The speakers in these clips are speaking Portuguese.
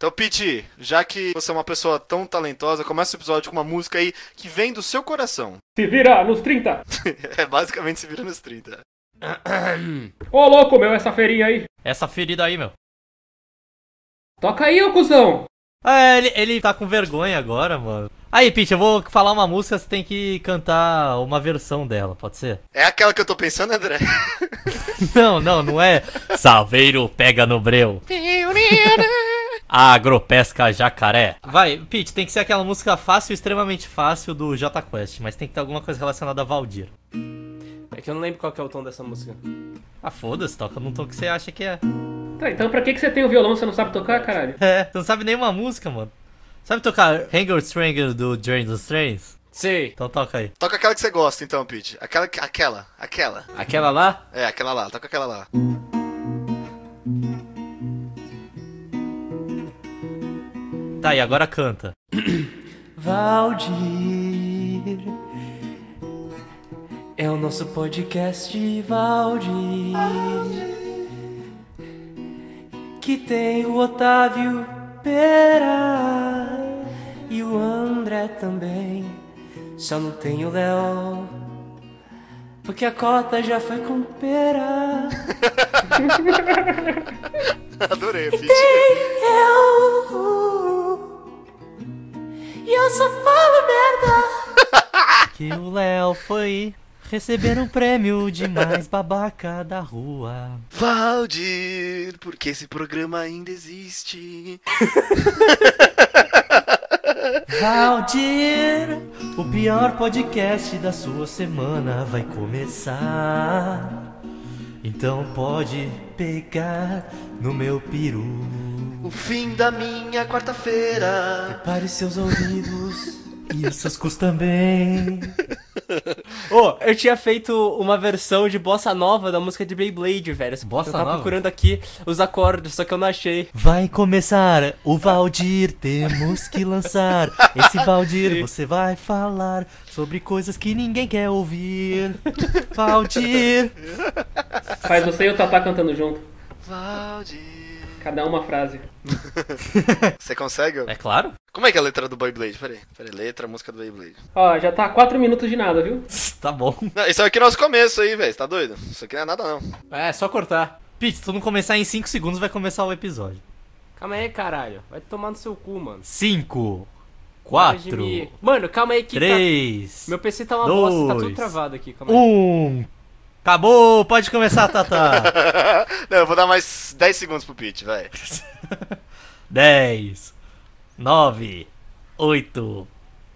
Então, Pete, já que você é uma pessoa tão talentosa, começa o episódio com uma música aí que vem do seu coração. Se vira nos 30. é basicamente se vira nos 30. Ô louco, meu, essa feirinha aí. Essa ferida aí, meu. Toca aí, ô cuzão. É, ele, ele tá com vergonha agora, mano. Aí, Pete, eu vou falar uma música, você tem que cantar uma versão dela, pode ser? É aquela que eu tô pensando, André? Não, não, não é. Salveiro pega no breu. Agropesca jacaré. Vai, Pete, tem que ser aquela música fácil, extremamente fácil do J Quest, mas tem que ter alguma coisa relacionada a Valdir. É que eu não lembro qual que é o tom dessa música. Ah, foda-se, toca num tom que você acha que é. Tá, então pra que, que você tem o violão se você não sabe tocar, caralho? É, você não sabe nenhuma música, mano. Sabe tocar Hanger Stranger do Journey dos Trains? Sei. Então toca aí. Toca aquela que você gosta, então, Pete. Aquela, aquela, aquela. Aquela lá? É, aquela lá, toca aquela lá. Tá, e agora canta. Valdir é o nosso podcast Valdir que tem o Otávio Pera e o André também. Só não tem o Léo porque a cota já foi com Pera. Adorei, Pete. Eu e eu só falo merda. Que o Léo foi receber um prêmio de mais babaca da rua. Valdir, porque esse programa ainda existe. Valdir, o pior podcast da sua semana vai começar. Então pode pegar no meu peru. O fim da minha quarta-feira. Prepare seus ouvidos e os seus cus também. Ô, eu tinha feito uma versão de bossa nova da música de Beyblade, velho. Bossa eu tava nova? procurando aqui os acordes, só que eu não achei. Vai começar o Valdir, temos que lançar. Esse Valdir, você vai falar sobre coisas que ninguém quer ouvir. Valdir. Faz você e o Tatá cantando junto. Valdir. Cada uma frase. Você consegue? É claro. Como é que é a letra do Beyblade? Peraí, peraí, letra, música do Beyblade. Ó, já tá 4 minutos de nada, viu? Tá bom. Não, isso aqui é nosso começo aí, velho. Você tá doido? Isso aqui não é nada, não. É, só cortar. Pete, se tu não começar em 5 segundos, vai começar o episódio. Calma aí, caralho. Vai tomar no seu cu, mano. 5, Para de 4, me- Mano, calma aí que tá... 3, Meu PC tá uma bosta, tá tudo dois, travado aqui. Calma aí. 1. Acabou, pode começar, Tata. não, eu vou dar mais 10 segundos pro Pete, vai. 10, 9, 8,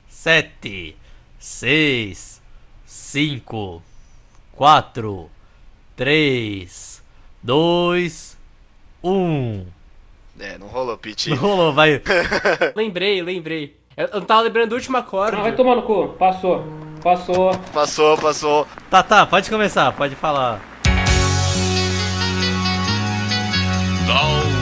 7, 6, 5, 4, 3, 2, 1. É, não rolou, Pete. Não rolou, vai. Lembrei, lembrei. Eu, eu não tava lembrando do último acorde. Ah, vai tomar no cu. Passou. Passou. Passou, passou. Tata, pode começar, pode falar. Valdir,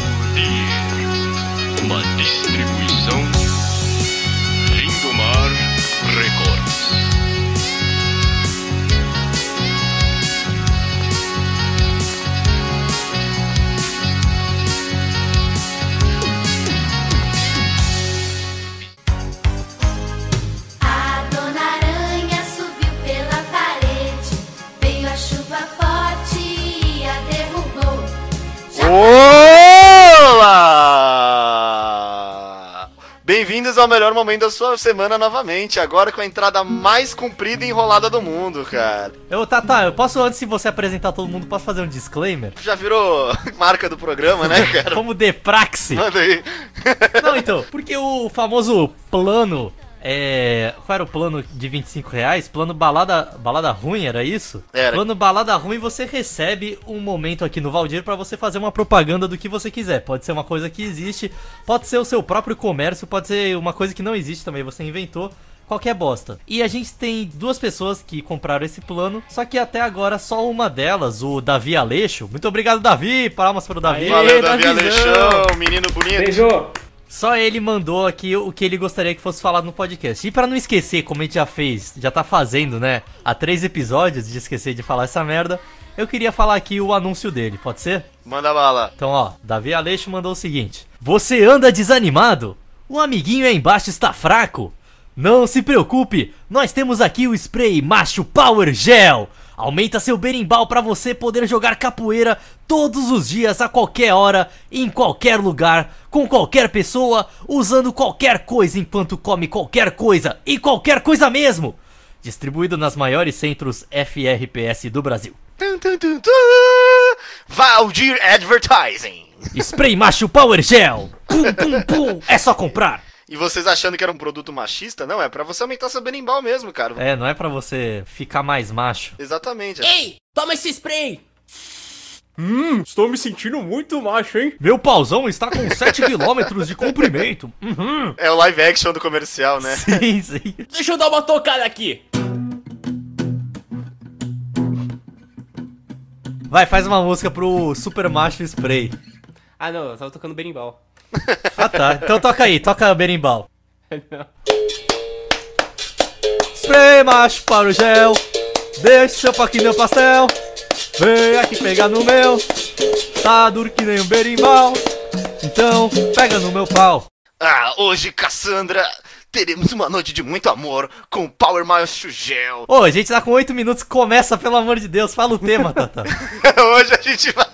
Olá! Bem-vindos ao melhor momento da sua semana novamente, agora com a entrada mais comprida e enrolada do mundo, cara. Eu, Tata, eu posso, antes de você apresentar todo mundo, posso fazer um disclaimer? Já virou marca do programa, né, cara? Como de praxe. Manda aí. Não, então, porque o famoso plano. É. Qual era o plano de 25 reais? Plano balada, balada ruim, era isso? Era. Plano balada ruim, você recebe um momento aqui no Valdir pra você fazer uma propaganda do que você quiser. Pode ser uma coisa que existe, pode ser o seu próprio comércio, pode ser uma coisa que não existe também, você inventou. Qualquer bosta. E a gente tem duas pessoas que compraram esse plano, só que até agora só uma delas, o Davi Aleixo. Muito obrigado, Davi! Palmas para o Davi. Valeu, Davi. Aleixão, menino bonito. Beijo. Só ele mandou aqui o que ele gostaria que fosse falado no podcast. E pra não esquecer, como a gente já fez, já tá fazendo, né? Há três episódios de esquecer de falar essa merda. eu queria falar aqui o anúncio dele, pode ser? Manda bala. Então, ó, Davi Aleixo mandou o seguinte: Você anda desanimado? O amiguinho aí embaixo está fraco? Não se preocupe, nós temos aqui o spray Macho Power Gel. Aumenta seu berimbau para você poder jogar capoeira todos os dias, a qualquer hora, em qualquer lugar, com qualquer pessoa, usando qualquer coisa enquanto come qualquer coisa e qualquer coisa mesmo. Distribuído nas maiores centros FRPS do Brasil. Valdir Advertising. Spray Macho Power Gel. Pum, pum, pum. É só comprar. E vocês achando que era um produto machista? Não, é pra você aumentar seu berimbau mesmo, cara. É, não é pra você ficar mais macho. Exatamente. Ei, toma esse spray! Hum, estou me sentindo muito macho, hein? Meu pauzão está com 7 km de comprimento. Uhum. É o live action do comercial, né? Sim, sim. Deixa eu dar uma tocada aqui. Vai, faz uma música pro Super Macho Spray. Ah, não, eu tava tocando berimbau. Ah tá, então toca aí, toca berimbau. Spray macho para o gel, deixe seu paquinho meu pastel, vem aqui pegar no meu, tá duro que nem um berimbau, então pega no meu pau. Ah, hoje, Cassandra, teremos uma noite de muito amor com Power Macho Gel. Ô, a gente tá com 8 minutos, começa pelo amor de Deus, fala o tema, Tata. Hoje a gente vai.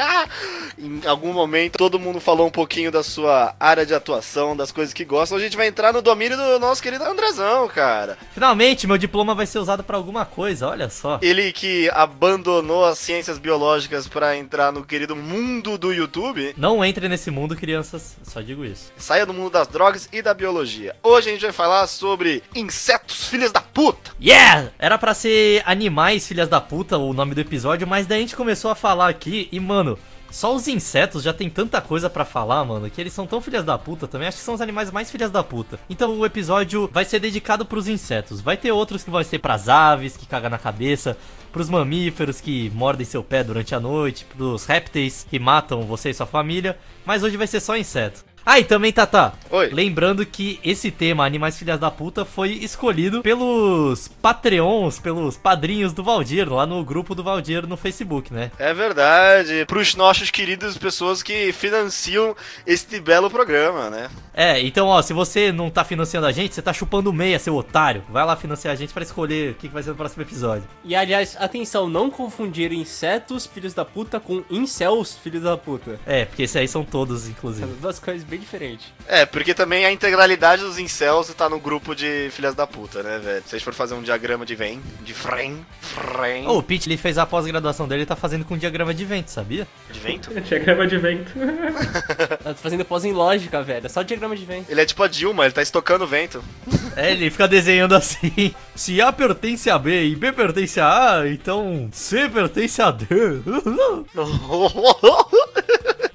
em algum momento, todo mundo falou um pouquinho da sua área de atuação, das coisas que gostam. A gente vai entrar no domínio do nosso querido Andrezão, cara. Finalmente, meu diploma vai ser usado pra alguma coisa, olha só. Ele que abandonou as ciências biológicas pra entrar no querido mundo do YouTube. Não entre nesse mundo, crianças, só digo isso. Saia do mundo das drogas e da biologia. Hoje a gente vai falar sobre insetos filhas da puta. Yeah! Era pra ser Animais Filhas da Puta o nome do episódio, mas daí a gente começou a falar aqui e, mano, só os insetos já tem tanta coisa pra falar, mano, que eles são tão filhas da puta também. Acho que são os animais mais filhas da puta. Então o episódio vai ser dedicado pros insetos. Vai ter outros que vão ser pras aves, que cagam na cabeça, pros mamíferos que mordem seu pé durante a noite, pros répteis que matam você e sua família. Mas hoje vai ser só inseto. Ah, e também, Tata. Oi. Lembrando que esse tema, Animais Filhas da Puta, foi escolhido pelos Patreons, pelos padrinhos do Valdir, lá no grupo do Valdir no Facebook, né? É verdade. Pros nossos queridos pessoas que financiam este belo programa, né? É, então, ó, se você não tá financiando a gente, você tá chupando meia, seu otário. Vai lá financiar a gente pra escolher o que que vai ser no próximo episódio. E aliás, atenção, não confundir insetos, filhos da puta, com incels, filhos da puta. É, porque esses aí são todos, São inclusive. duas coisas bem diferentes. É, porque também a integralidade dos incels tá no grupo de filhas da puta, né, velho? Se a gente for fazer um diagrama de vem, de frem, frem, Ô, o Pete, ele fez a pós-graduação dele, ele tá fazendo com diagrama de vento, sabia? de vento. Diagrama de vento. Tô fazendo pós em lógica, velho. É só diagrama de vento. Ele é tipo a Dilma, ele tá estocando vento. É, ele fica desenhando assim. Se A pertence a B e B pertence a A, então C pertence a D.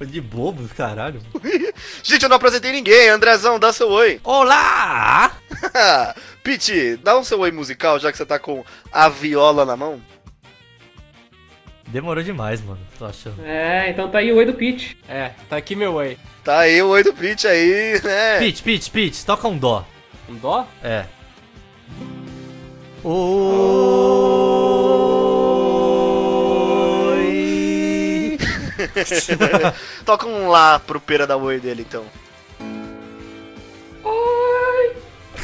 De bobo, caralho. gente, eu não apresentei ninguém. Andrezão, dá seu oi. Olá! Pete, dá um seu oi musical, já que você tá com a viola na mão. Demorou demais, mano, tô achando. É, então tá aí o oi do Pete. É, tá aqui meu oi. Tá aí o oi do Pete aí, né? Pete, Pete, Pete, toca um dó. Um dó? É. Oi. Toca um lá pro pera da oi dele, então.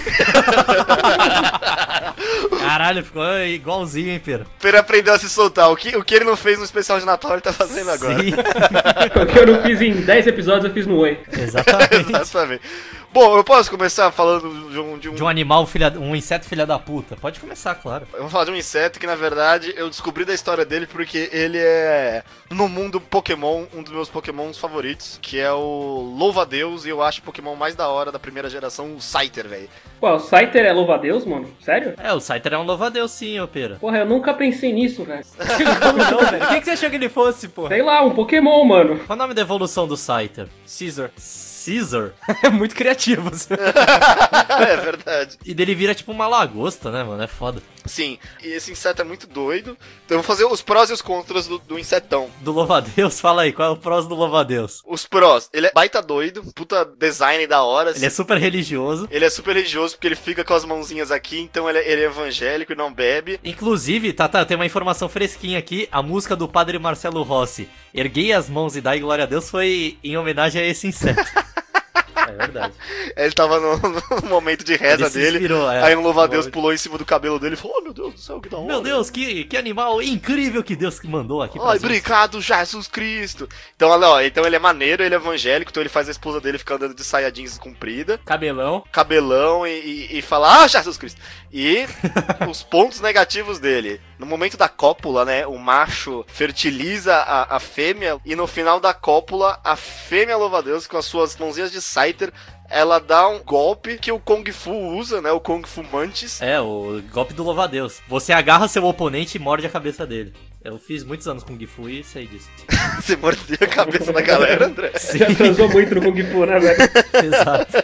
Caralho, ficou igualzinho, hein, pera. Pera aprendeu a se soltar. O que, o que ele não fez no especial de Natal, ele tá fazendo agora. Sim, O que eu não fiz em 10 episódios, eu fiz no oi. exatamente. Exatamente. Bom, eu posso começar falando de um, de um- De um animal, filha, um inseto filha da puta. Pode começar, claro. Eu vou falar de um inseto que, na verdade, eu descobri da história dele porque ele é, no mundo Pokémon, um dos meus Pokémons favoritos, que é o Louva-a-Deus, e eu acho o Pokémon mais da hora da primeira geração, o Scyther, velho. Ué, o Scyther é louva-a-Deus, mano? Sério? É, o Scyther é um louva-a-Deus sim, ô pera. Porra, eu nunca pensei nisso, velho. Como não, velho? O que, que você achou que ele fosse, pô? Sei lá, um Pokémon, mano. Qual o nome da evolução do Scyther? Caesar. Caesar. É muito criativo. é verdade. E dele vira tipo uma lagosta, né, mano? É foda. Sim, e esse inseto é muito doido. Então eu vou fazer os prós e os contras do, do insetão. Do louva-a-Deus, fala aí, qual é o prós do louva-a-Deus? Os prós, ele é baita doido, puta design da hora. Ele é super religioso. Ele é super religioso porque ele fica com as mãozinhas aqui, então ele é, ele é evangélico e não bebe. Inclusive, tá, tá, tem uma informação fresquinha aqui. A música do padre Marcelo Rossi, Erguei as mãos e dai glória a Deus, foi em homenagem a esse inseto. é verdade. Ele tava no, no momento de reza dele. inspirou, é. Aí um louva-a-Deus pulou em cima do cabelo dele e falou: Oh meu Deus do céu, que da hora. Meu Deus, que, que animal incrível que Deus mandou aqui Ai, obrigado, Jesus Cristo. Então, olha, ó, então ele é maneiro, ele é evangélico, então ele faz a esposa dele ficar andando de saia jeans comprida, Cabelão. cabelão e, e, e fala, ah, Jesus Cristo. E os pontos negativos dele. No momento da cópula, né, o macho fertiliza a, a fêmea e no final da cópula, a fêmea louva-a-Deus com as suas mãozinhas de Ela dá um golpe que o Kung Fu usa, né, o Kung Fu Mantis. É, o golpe do louva-a-Deus. Você agarra seu oponente e morde a cabeça dele. Eu fiz muitos anos com Gifu e sei disso. Você mordeu a cabeça da galera, André. Já transou muito no Kung Fu, né, velho? Exato.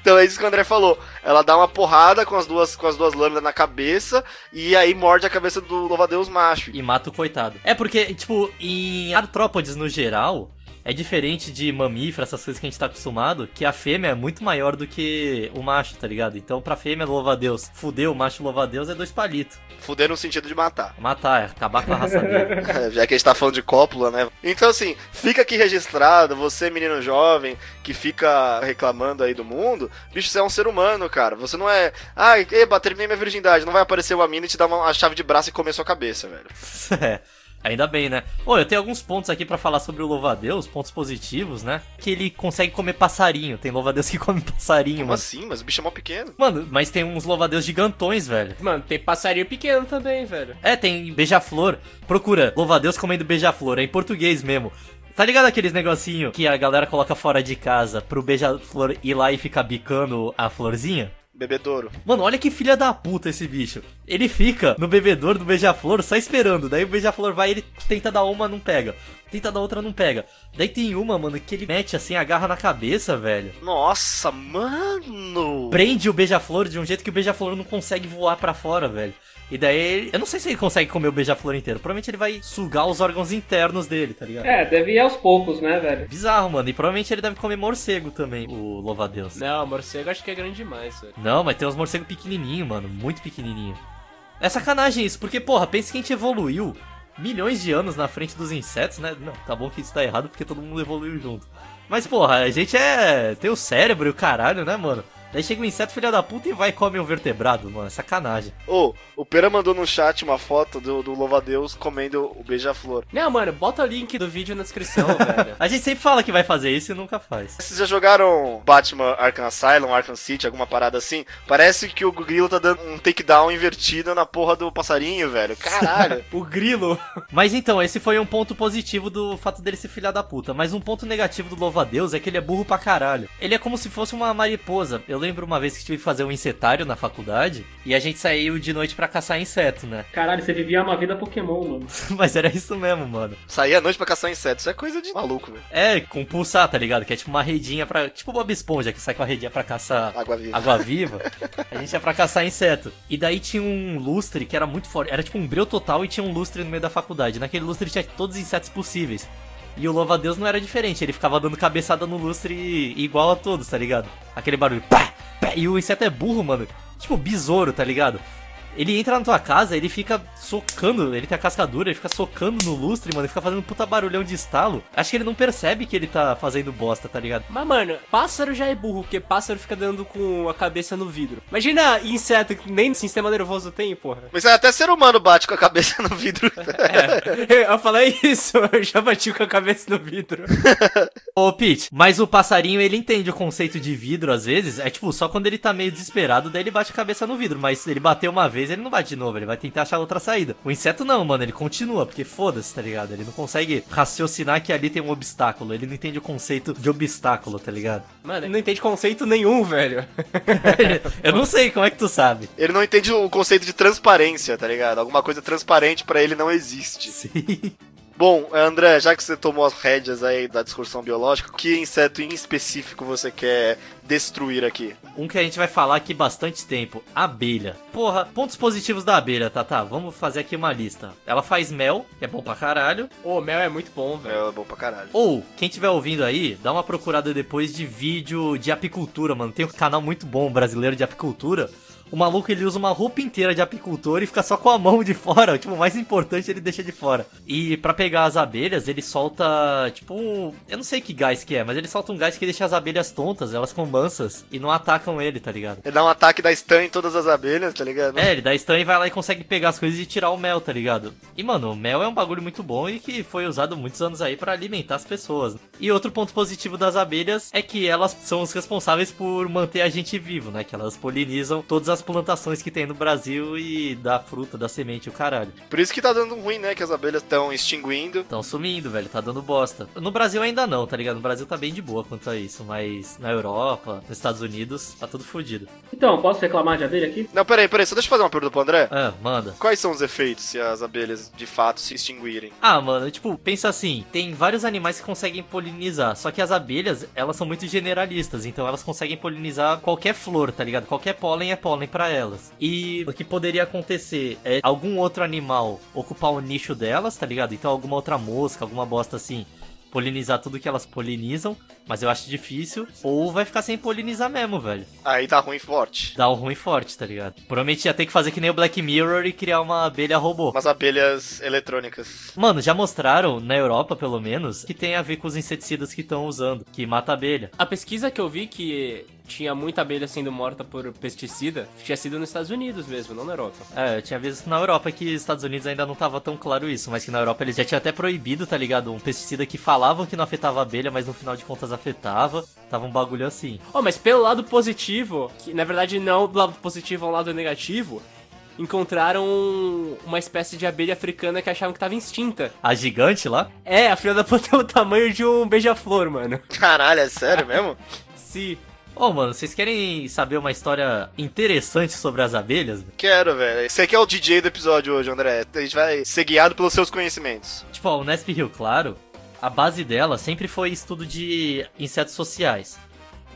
Então é isso que o André falou. Ela dá uma porrada com as duas, com as duas lâminas na cabeça e aí morde a cabeça do louva-a-Deus macho. E mata o coitado. É porque, tipo, em artrópodes no geral, é diferente de mamífero, essas coisas que a gente tá acostumado, que a fêmea é muito maior do que o macho, tá ligado? Então pra fêmea louva-a-Deus, fuder o macho louva-a-Deus é dois palitos. Fuder no sentido de matar. Matar, é acabar com a raça dele. Já que a gente tá falando de cópula, né? Então, assim, fica aqui registrado, você, menino jovem, que fica reclamando aí do mundo, bicho, você é um ser humano, cara. Você não é. Ai, eba, terminei minha virgindade. Não vai aparecer uma mina e te dar uma, chave de braço e comer sua cabeça, velho. É. Ainda bem, né? Ô, eu tenho alguns pontos aqui pra falar sobre o louva-a-Deus, pontos positivos, né? Que ele consegue comer passarinho. Tem louva-a-Deus que come passarinho, Como mano. assim? Mas o bicho é mó pequeno. Mano, mas tem uns louva-a-Deus gigantões, velho. Mano, tem passarinho pequeno também, velho. É, tem beija-flor. Procura, louva-a-Deus comendo beija-flor. É em português mesmo. Tá ligado aqueles negocinho que a galera coloca fora de casa pro beija-flor ir lá e ficar bicando a florzinha? Bebedouro. Mano, olha que filha da puta esse bicho. Ele fica no bebedor do beija-flor só esperando. Daí o beija-flor vai ele tenta dar uma, não pega. Tenta dar outra, não pega. Daí tem uma, mano, que ele mete assim, agarra na cabeça, velho. Nossa, mano! Prende o beija-flor de um jeito que o beija-flor não consegue voar pra fora, velho. E daí, ele- eu não sei se ele consegue comer o beija-flor inteiro. Provavelmente ele vai sugar os órgãos internos dele, tá ligado? É, deve ir aos poucos, né, velho? Bizarro, mano. E provavelmente ele deve comer morcego também, o louva-a-Deus. Não, morcego acho que é grande demais, velho. Não, mas tem uns morcegos pequenininhos, mano. Muito pequenininho. É sacanagem isso, porque, porra, pensa que a gente evoluiu milhões de anos na frente dos insetos, né? Não, tá bom que isso tá errado porque todo mundo evoluiu junto. Mas, porra, a gente é. tem o cérebro e o caralho, né, mano? Daí chega um inseto filha da puta e vai e come um vertebrado, mano. É sacanagem. Ô, o Pera mandou no chat uma foto do, do louva-a-Deus comendo o beija-flor. Não, mano, bota o link do vídeo na descrição, velho. A gente sempre fala que vai fazer isso e nunca faz. Vocês já jogaram Batman Arkham Asylum, Arkham City, alguma parada assim? Parece que o Grilo tá dando um takedown invertido na porra do passarinho, velho. Caralho. O grilo. Mas então, esse foi um ponto positivo do fato dele ser filha da puta. Mas um ponto negativo do louva-a-Deus é que ele é burro pra caralho. Ele é como se fosse uma mariposa. Eu lembro uma vez que tive que fazer um insetário na faculdade e a gente saiu de noite pra caçar inseto, né? Caralho, você vivia uma vida Pokémon, mano. Mas era isso mesmo, mano. Sair à noite pra caçar insetos. Isso é coisa de maluco, velho. É, com pulsar, tá ligado? Que é tipo uma redinha pra. Tipo Bob Esponja, que sai com a redinha pra caçar Água viva. água viva. A gente ia pra caçar inseto. E daí tinha um lustre que era muito forte. Era tipo um breu total e tinha um lustre no meio da faculdade. Naquele lustre tinha todos os insetos possíveis. E o louva-a-Deus não era diferente, ele ficava dando cabeçada no lustre igual a todos, tá ligado? Aquele barulho, pá, pá, e o inseto é burro, mano. Tipo, besouro, tá ligado? Ele entra na tua casa, ele fica socando, ele tem a cascadura, ele fica socando no lustre, mano, ele fica fazendo um puta barulhão de estalo. Acho que ele não percebe que ele tá fazendo bosta, tá ligado? Mas, mano, pássaro já é burro, porque pássaro fica dando com a cabeça no vidro. Imagina inseto que nem sistema nervoso tem, porra. Mas até ser humano bate com a cabeça no vidro. É, eu falei isso, eu já bati com a cabeça no vidro. Ô, Pete, mas o passarinho, ele entende o conceito de vidro às vezes. É tipo, só quando ele tá meio desesperado, daí ele bate a cabeça no vidro. Mas ele bater uma vez, ele não bate de novo, ele vai tentar achar outra saída. O inseto não, mano, ele continua, porque foda-se, tá ligado? Ele não consegue raciocinar que ali tem um obstáculo. Ele não entende o conceito de obstáculo, tá ligado? Mano, ele não entende conceito nenhum, velho. Eu não sei como é que tu sabe. Ele não entende o conceito de transparência, tá ligado? Alguma coisa transparente pra ele não existe. Sim. Bom, André, já que você tomou as rédeas aí da discussão biológica, que inseto em específico você quer destruir aqui? Um que a gente vai falar aqui bastante tempo, abelha. Porra, pontos positivos da abelha, tá, tá, vamos fazer aqui uma lista. Ela faz mel, que é bom pra caralho. Ô, mel é muito bom, velho. É bom pra caralho. Ou, quem tiver ouvindo aí, dá uma procurada depois de vídeo de apicultura, mano. Tem um canal muito bom brasileiro de apicultura. O maluco ele usa uma roupa inteira de apicultor e fica só com a mão de fora. Tipo, o mais importante ele deixa de fora. E pra pegar as abelhas, ele solta, tipo, eu não sei que gás que é, mas ele solta um gás que deixa as abelhas tontas, elas ficam mansas e não atacam ele, tá ligado? Ele dá um ataque da stun em todas as abelhas, tá ligado? É, ele dá stun e vai lá e consegue pegar as coisas e tirar o mel, tá ligado? E, mano, o mel é um bagulho muito bom e que foi usado muitos anos aí pra alimentar as pessoas. E outro ponto positivo das abelhas é que elas são os responsáveis por manter a gente vivo, né? Que elas polinizam todas as plantações que tem no Brasil e da fruta, da semente, o caralho. Por isso que tá dando ruim, né? Que as abelhas estão extinguindo. Tão sumindo, velho, tá dando bosta. No Brasil ainda não, tá ligado? No Brasil tá bem de boa quanto a isso, mas na Europa, nos Estados Unidos, tá tudo fodido. Então, posso reclamar de abelha aqui? Não, peraí, peraí, só deixa eu fazer uma pergunta pro André. Ah, manda. Quais são os efeitos se as abelhas de fato se extinguirem? Ah, mano, tipo, pensa assim, tem vários animais que conseguem polinizar, só que as abelhas, elas são muito generalistas, então elas conseguem polinizar qualquer flor, tá ligado? Qualquer pólen é pólen pra elas. E o que poderia acontecer é algum outro animal ocupar o nicho delas, tá ligado? Então alguma outra mosca, alguma bosta assim, polinizar tudo que elas polinizam, mas eu acho difícil, ou vai ficar sem polinizar mesmo, velho. Aí tá ruim forte. Dá um ruim forte, tá ligado? Provavelmente ia ter que fazer que nem o Black Mirror e criar uma abelha robô. Umas abelhas eletrônicas. Mano, já mostraram, na Europa pelo menos, que tem a ver com os inseticidas que estão usando, que mata a abelha. A pesquisa que eu vi que tinha muita abelha sendo morta por pesticida tinha sido nos Estados Unidos mesmo, não na Europa. É, eu tinha visto na Europa que os Estados Unidos ainda não tava tão claro isso, mas que na Europa eles já tinham até proibido, tá ligado? Um pesticida que falavam que não afetava a abelha, mas no final de contas afetava. Tava um bagulho assim. Oh, mas pelo lado positivo, que na verdade não do lado positivo ao lado negativo, encontraram uma espécie de abelha africana que achavam que tava extinta. A gigante lá? É, a filha da puta tem o tamanho de um beija-flor, mano. Caralho, é sério mesmo? Sim. Ô, mano, vocês querem saber uma história interessante sobre as abelhas? Quero, velho. Você que é o DJ do episódio hoje, André. A gente vai ser guiado pelos seus conhecimentos. Tipo, a Unesp Rio Claro, a base dela sempre foi estudo de insetos sociais.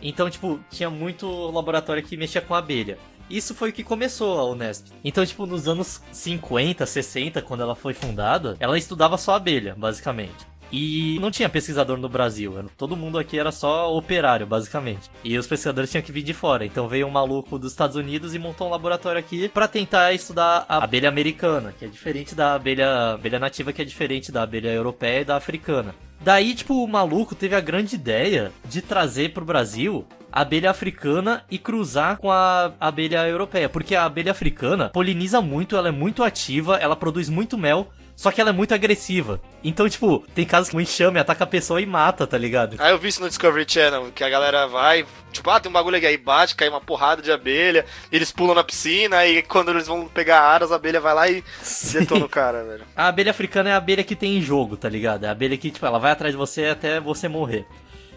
Então, tipo, tinha muito laboratório que mexia com abelha. Isso foi o que começou a Unesp. Então, tipo, nos anos 50, 60, quando ela foi fundada, ela estudava só abelha, basicamente. E não tinha pesquisador no Brasil, todo mundo aqui era só operário, basicamente. E os pesquisadores tinham que vir de fora. Então veio um maluco dos Estados Unidos e montou um laboratório aqui pra tentar estudar a abelha americana, que é diferente da abelha, abelha nativa, que é diferente da abelha europeia e da africana. Daí, tipo, o maluco teve a grande ideia de trazer pro Brasil a abelha africana e cruzar com a abelha europeia. Porque a abelha africana poliniza muito, ela é muito ativa, ela produz muito mel, só que ela é muito agressiva. Então, tipo, tem casos que o enxame ataca a pessoa e mata, tá ligado? Aí eu vi isso no Discovery Channel, que a galera vai, tipo, ah, tem um bagulho aqui, aí bate, cai uma porrada de abelha, eles pulam na piscina, e quando eles vão pegar aras, a abelha vai lá e detona o cara, velho. A abelha africana é a abelha que tem em jogo, tá ligado? É a abelha que, tipo, ela vai atrás de você até você morrer.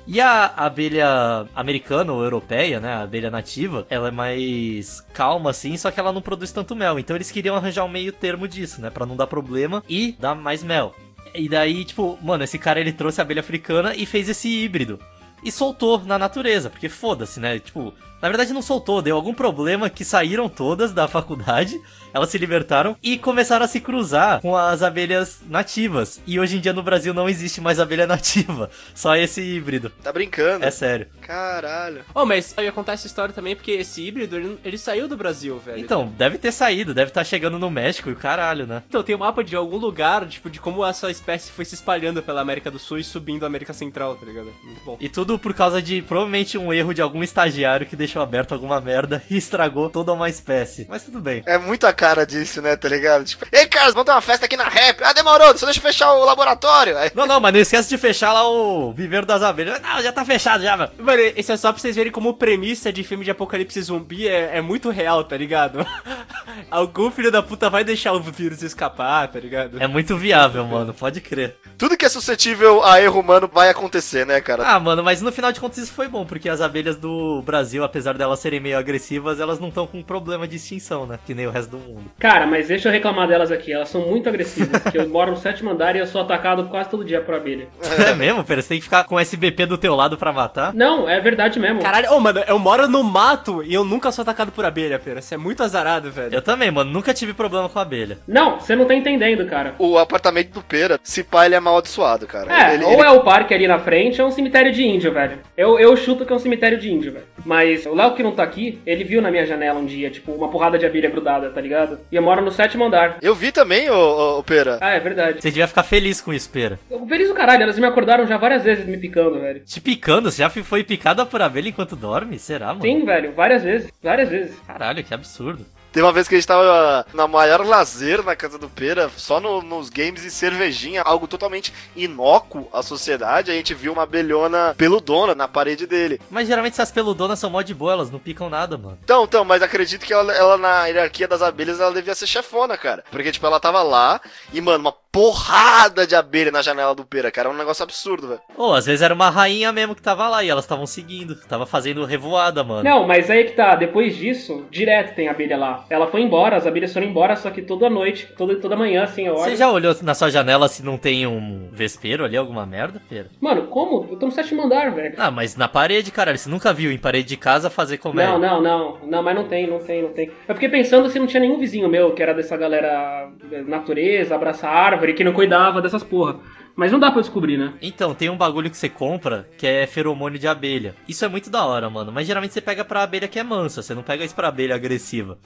E a abelha americana ou europeia, né, a abelha nativa, ela é mais calma assim, só que ela não produz tanto mel. Então eles queriam arranjar um meio termo disso, né, Pra não dar problema e dar mais mel. E daí, tipo, mano, esse cara ele trouxe a abelha africana e fez esse híbrido. E soltou na natureza, porque foda-se, né? Tipo, na verdade não soltou, deu algum problema que saíram todas da faculdade, elas se libertaram e começaram a se cruzar com as abelhas nativas. E hoje em dia no Brasil não existe mais abelha nativa, só esse híbrido. Tá brincando? É sério. Caralho. Oh, mas eu ia contar essa história também porque esse híbrido, ele, ele saiu do Brasil, velho. Então, deve ter saído, deve estar chegando no México e o caralho, né? Então, tem um mapa de algum lugar, tipo, de como essa espécie foi se espalhando pela América do Sul e subindo a América Central, tá ligado? Muito bom. E tudo por causa de provavelmente um erro de algum estagiário que deixou aberto alguma merda e estragou toda uma espécie. Mas tudo bem. É muita cara disso, né, tá ligado? Tipo, ei, Carlos, vamos ter uma festa aqui na rap. Ah, demorou, só deixa eu fechar o laboratório. Aí, Não, não, mas não esquece de fechar lá o viveiro das abelhas. Não, já tá fechado já, mano. Mano, esse é só pra vocês verem como premissa de filme de apocalipse zumbi é, é muito real, tá ligado? Algum filho da puta vai deixar o vírus escapar, tá ligado? É muito viável, mano, pode crer. tudo que é suscetível a erro humano vai acontecer, né, cara? Ah, mano, mas Mas no final de contas isso foi bom, porque as abelhas do Brasil, apesar delas serem meio agressivas, elas não estão com problema de extinção, né? Que nem o resto do mundo. Cara, mas deixa eu reclamar delas aqui. Elas são muito agressivas. porque eu moro no sétimo andar e eu sou atacado quase todo dia por abelha. É mesmo, Pera? Você tem que ficar com o SBP do teu lado pra matar? Não, é verdade mesmo. Caralho, ô, mano, eu moro no mato e eu nunca sou atacado por abelha, pera. Você é muito azarado, velho. Eu também, mano. Nunca tive problema com abelha. Não, você não tá entendendo, cara. O apartamento do Pera, se pá, ele é amaldiçoado, cara. É, ele, ou ele- é o parque ali na frente ou um cemitério de índio, velho. Eu, eu chuto que é um cemitério de índio, velho. Mas o Léo que não tá aqui, ele viu na minha janela um dia, tipo, uma porrada de abelha grudada, tá ligado? E eu moro no sétimo andar. Eu vi também, ô, ô, ô, Pera. Ah, é verdade. Você devia ficar feliz com isso, Pera. Eu feliz o caralho, elas me acordaram já várias vezes me picando, velho. Te picando, você já foi picada por abelha enquanto dorme? Será, mano? Sim, velho, várias vezes, várias vezes. Caralho, que absurdo. Teve uma vez que a gente tava na maior lazer na casa do Pera, só no- nos games e cervejinha, algo totalmente inócuo à sociedade. A gente viu uma abelhona peludona na parede dele. Mas geralmente essas peludonas são mó de boa, elas não picam nada, mano. Então, então, mas acredito que ela, ela, na hierarquia das abelhas, ela devia ser chefona, cara. Porque, tipo, ela tava lá e, mano, uma porrada de abelha na janela do Pera, cara. É um negócio absurdo, velho. Ou às vezes era uma rainha mesmo que tava lá e elas estavam seguindo. Tava fazendo revoada, mano. Não, mas aí que tá, depois disso, direto tem abelha lá. Ela foi embora, as abelhas foram embora, só que toda noite, toda, toda manhã, assim, eu olho. Você já olhou na sua janela se não tem um vespeiro ali, alguma merda, Pera? Mano, como? Eu tô no sétimo andar, velho. Ah, mas na parede, caralho. Você nunca viu em parede de casa fazer comédia? Não, não, não. Não, mas não tem, não tem, não tem. Eu fiquei pensando se não tinha nenhum vizinho meu que era dessa galera eh, natureza, abraça árvore, que não cuidava dessas porra. Mas não dá pra descobrir, né? Então, tem um bagulho que você compra que é feromônio de abelha. Isso é muito da hora, mano. Mas geralmente você pega pra abelha que é mansa, você não pega isso pra abelha agressiva.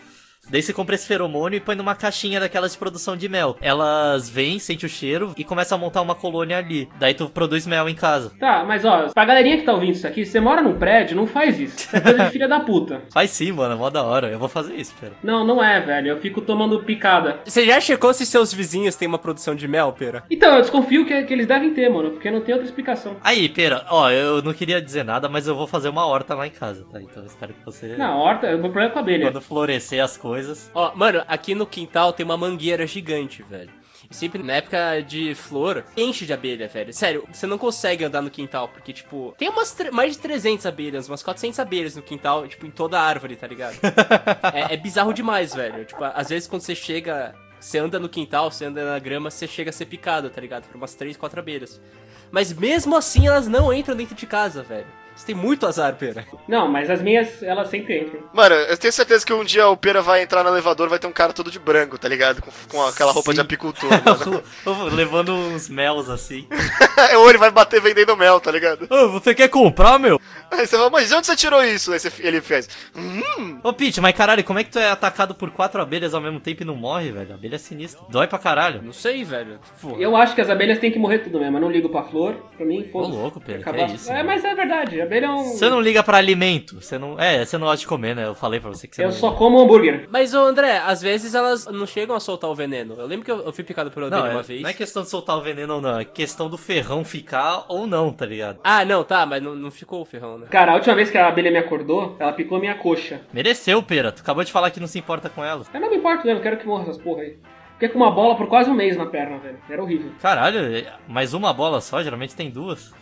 Daí você compra esse feromônio e põe numa caixinha daquelas de produção de mel. Elas vêm, sente o cheiro e começam a montar uma colônia ali. Daí tu produz mel em casa. Tá, mas ó, pra galerinha que tá ouvindo isso aqui, se você mora num prédio, não faz isso. Isso é coisa de filha da puta. Faz sim, mano, é mó da hora. Eu vou fazer isso, pera. Não, não é, velho. Eu fico tomando picada. Você já checou se seus vizinhos têm uma produção de mel, pera? Então, eu desconfio que, que eles devem ter, mano, porque não tem outra explicação. Aí, pera, ó, eu não queria dizer nada, mas eu vou fazer uma horta lá em casa, tá? Então eu espero que você. Na horta, eu vou problema com a abelha. Quando florescer as coisas. Ó, mano, aqui no quintal tem uma mangueira gigante, velho. E sempre na época de flor, enche de abelha, velho. Sério, você não consegue andar no quintal, porque, tipo, tem umas mais de 300 abelhas, umas 400 abelhas no quintal, tipo, em toda a árvore, tá ligado? é, é bizarro demais, velho. Tipo, às vezes quando você chega, você anda no quintal, você anda na grama, você chega a ser picado, tá ligado? Por umas 3, 4 abelhas. Mas mesmo assim, elas não entram dentro de casa, velho. Você tem muito azar, pera. Não, mas as minhas, elas sempre entram. Mano, eu tenho certeza que um dia o Pera vai entrar no elevador vai ter um cara todo de branco, tá ligado? Com, com aquela roupa Sim. de apicultor, mano. Levando uns mels assim. Ou ele vai bater vendendo mel, tá ligado? Ô, você quer comprar, meu? Aí você fala, mas de onde você tirou isso? Aí você- ele fez. Ô, Pete, mas caralho, como é que tu é atacado por quatro abelhas ao mesmo tempo e não morre, velho? A abelha é sinistra. Dói pra caralho. Não sei, velho. Porra. Eu acho que as abelhas têm que morrer tudo mesmo. Eu não ligo pra flor. Pra mim, Ô, pô. louco, Pedro, que acabar- é isso? É, mas é verdade. Abelha é um. Você não liga pra alimento. Você não. É, você não gosta de comer, né? Eu falei pra você que você Eu não. só como hambúrguer. Mas, ô André, às vezes elas não chegam a soltar o veneno. Eu lembro que eu, eu fui picado por abelha Não, uma é, vez. não é questão de soltar o veneno ou não, é questão do ferrão ficar ou não, tá ligado? Ah, não, tá, mas não, não ficou o ferrão, né? Cara, a última vez que a abelha me acordou, ela picou minha coxa. Mereceu, pera. Tu acabou de falar que não se importa com ela. Eu não me importo? Eu quero que morra essas porra aí. Fiquei com uma bola por quase um mês na perna, velho. Era horrível. Caralho, é- mais uma bola só, geralmente tem duas.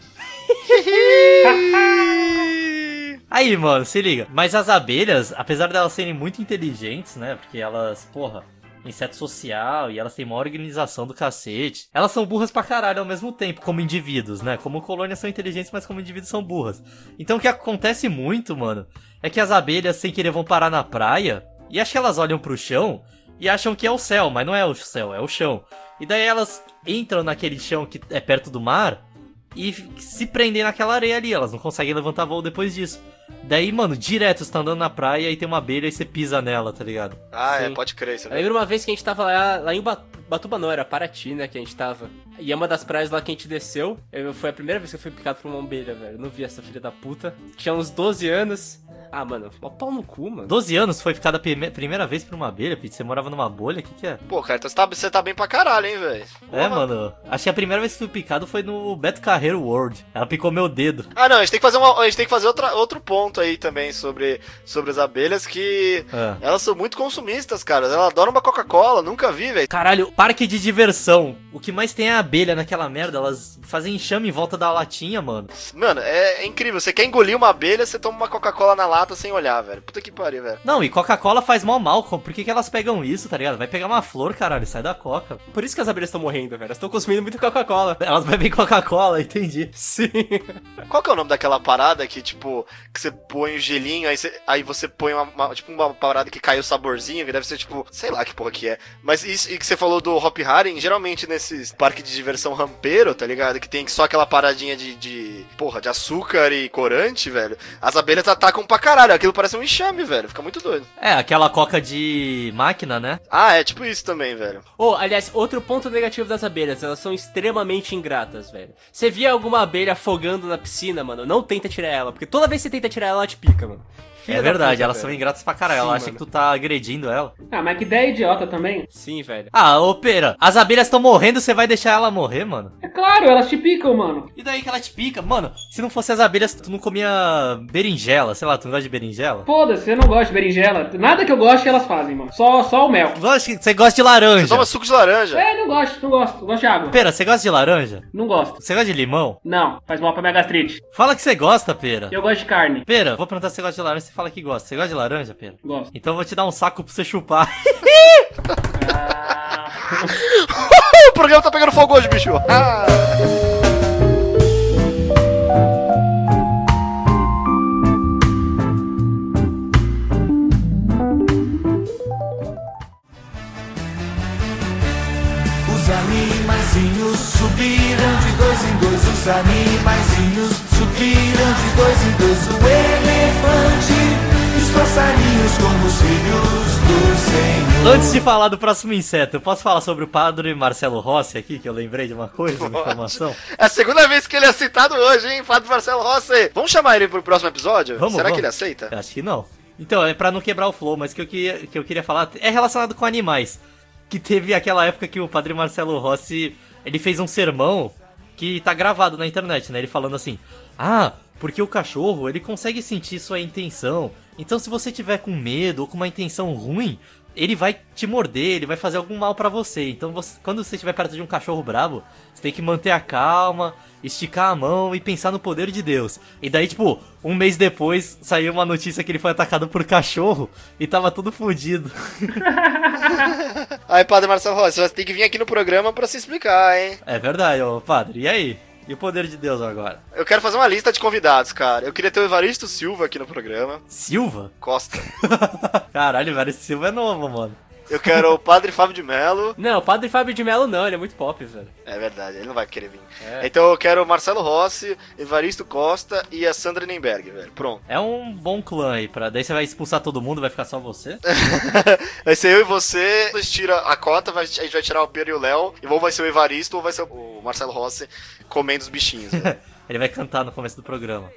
Aí, mano, se liga. Mas as abelhas, apesar delas serem muito inteligentes, né? Porque elas, porra, inseto social e elas têm uma organização do cacete. Elas são burras pra caralho ao mesmo tempo, como indivíduos, né? Como colônias são inteligentes, mas como indivíduos são burras. Então o que acontece muito, mano, é que as abelhas sem querer vão parar na praia e acho que elas olham pro chão e acham que é o céu, mas não é o céu, é o chão. E daí elas entram naquele chão que é perto do mar e se prendem naquela areia ali. Elas não conseguem levantar voo depois disso. Daí, mano, direto você tá andando na praia e tem uma abelha e você pisa nela, tá ligado? Ah, é, Sim. pode crer, isso Eu lembro uma vez que a gente tava lá, lá em Ba- Batuba, não, era Paraty, né, que a gente tava. E é uma das praias lá que a gente desceu. Eu, foi a primeira vez que eu fui picado por uma abelha, velho. Eu não vi essa filha da puta. Tinha uns 12 anos. Ah, mano, mó pau no cu, mano. 12 anos foi picada a prime- primeira vez por uma abelha, Pete. Você morava numa bolha? O que, que é? Pô, cara, então você tá, você tá bem pra caralho, hein, velho? É, mano. Acho que a primeira vez que fui picado foi no Beto Carreiro World. Ela picou meu dedo. Ah, não, a gente tem que fazer, uma, a gente tem que fazer outra, outro ponto aí também sobre, sobre as abelhas, que É. elas são muito consumistas, cara. Elas adoram uma Coca-Cola, nunca vi, velho. Caralho, parque de diversão. O que mais tem é a abelha naquela merda. Elas fazem enxame em volta da latinha, mano. Mano, é, é incrível. Você quer engolir uma abelha, você toma uma Coca-Cola na lata sem olhar, velho. Puta que pariu, velho. Não, e Coca-Cola faz mal mal. Por que, que elas pegam isso, tá ligado? Vai pegar uma flor, caralho. Sai da Coca. Por isso que as abelhas estão morrendo, velho. Elas estão consumindo muito Coca-Cola. Elas bebem Coca-Cola, entendi. Sim. Qual que é o nome daquela parada que, tipo, que você põe o gelinho, aí você, aí você põe uma, uma- tipo, uma parada que cai o saborzinho, que deve ser, tipo, sei lá que porra que é. Mas isso, e que você falou do Hop Harry, geralmente nesses parques de diversão rampeiro, tá ligado? Que tem só aquela paradinha de, de, porra, de açúcar e corante, velho. As abelhas atacam pra caralho. Aquilo parece um enxame, velho. Fica muito doido. É, aquela Coca de máquina, né? Ah, é tipo isso também, velho. Oh, aliás, outro ponto negativo das abelhas, elas são extremamente ingratas, velho. Você via alguma abelha afogando na piscina, mano, não tenta tirar ela, porque toda vez que você tenta tirar ela, ela te pica, mano. Filha É da verdade, puta, elas velho. são ingratas pra caralho. Sim, Ela acha mano. que tu tá agredindo ela. Ah, mas que ideia idiota também. Sim, velho. Ah, ô pera, as abelhas estão morrendo, você vai deixar ela morrer, mano? É claro, elas te picam, mano. E daí que ela te pica? Mano, se não fosse as abelhas, tu não comia berinjela, sei lá, tu não gosta de berinjela? Foda-se, eu não gosto de berinjela. Nada que eu goste elas fazem, mano. Só, só o mel. Você gosta de laranja? Toma suco de laranja. É, não gosto, não gosto. Eu gosto de água. Pera, você gosta de laranja? Não gosto. Você gosta de limão? Não, faz mal pra minha gastrite. Fala que você gosta, pera. Eu gosto de carne. Pera, vou perguntar se você gosta de laranja, fala que gosta. Você gosta de laranja, pera? Gosto. Então eu vou te dar um saco pra você chupar. Ah, o programa tá pegando fogo hoje, bicho. Ah. Os animaizinhos subiram de dois em dois. Os animaizinhos subiram de dois em dois. O elefante e os passarinhos como os filhos do Senhor. Antes de falar do próximo inseto, eu posso falar sobre o padre Marcelo Rossi aqui, que eu lembrei de uma coisa, uma informação? É a segunda vez que ele é citado hoje, hein? Padre Marcelo Rossi. Vamos chamar ele pro próximo episódio? Vamos, Será vamos. que ele aceita? Eu acho que não. Então, é pra não quebrar o flow, mas o que eu queria, que eu queria falar é relacionado com animais. Que teve aquela época que o padre Marcelo Rossi, ele fez um sermão que tá gravado na internet, né? Ele falando assim: "Ah, porque o cachorro, ele consegue sentir sua intenção. Então se você tiver com medo ou com uma intenção ruim, ele vai te morder, ele vai fazer algum mal pra você. Então você- quando você estiver perto de um cachorro brabo, você tem que manter a calma, esticar a mão e pensar no poder de Deus. E daí, tipo, um mês depois saiu uma notícia que ele foi atacado por cachorro e tava tudo fodido. Aí, Padre Marcelo Rossi, você tem que vir aqui no programa pra se explicar, hein? É verdade, ô padre. E aí? E o poder de Deus agora? Eu quero fazer uma lista de convidados, cara. Eu queria ter o Evaristo Silva aqui no programa. Silva? Costa. Caralho, esse Silva é novo, mano. Eu quero o Padre Fábio de Mello. Não, o Padre Fábio de Mello não, ele é muito pop, velho. É verdade, ele não vai querer vir. É. Então eu quero o Marcelo Rossi, Evaristo Costa e a Sandra Nemberg, velho. Pronto. É um bom clã aí, pra... daí você vai expulsar todo mundo, vai ficar só você? vai ser eu e você, a gente tira a cota, vai- a gente vai tirar o Pedro e o Léo, e ou vai ser o Evaristo ou vai ser o Marcelo Rossi comendo os bichinhos. velho. Ele vai cantar no começo do programa.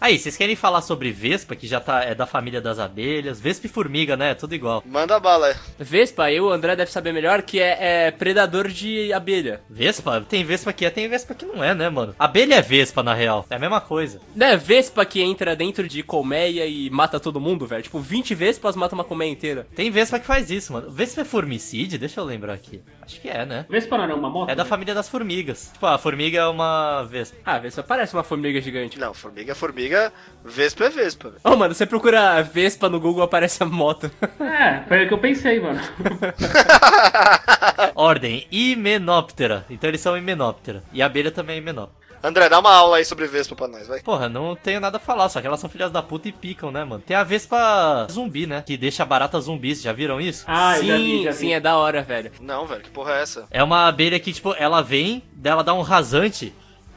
Aí, vocês querem falar sobre Vespa, que já tá, é da família das abelhas? Vespa e formiga, né? Tudo igual. Manda bala. Vespa, eu, o André deve saber melhor, que é, é predador de abelha. Vespa? Tem Vespa que é, tem Vespa que não é, né, mano? Abelha é Vespa, na real. É a mesma coisa. Não é Vespa que entra dentro de colmeia e mata todo mundo, velho? Tipo, 20 Vespas matam uma colmeia inteira. Tem Vespa que faz isso, mano. Vespa é formicide? Deixa eu lembrar aqui. Acho que é, né? Vespa não é uma moto? É da família das formigas. Tipo, a formiga é uma Vespa. Ah, Vespa parece uma formiga gigante. Não, formiga é formiga, Vespa é Vespa. Ô, mano, você procura Vespa no Google, aparece a moto. É, foi o que eu pensei, mano. Ordem, Himenóptera. Então eles são Himenóptera. E a abelha também é Himenóptera. André, dá uma aula aí sobre Vespa pra nós, vai. Porra, não tenho nada a falar, só que elas são filhas da puta e picam, né, mano? Tem a Vespa zumbi, né? Que deixa barata zumbis, já viram isso? Ah, sim, já vi, já vi. sim, é da hora, velho. Não, velho, que porra é essa? É uma abelha que, tipo, ela vem, dela dá um rasante,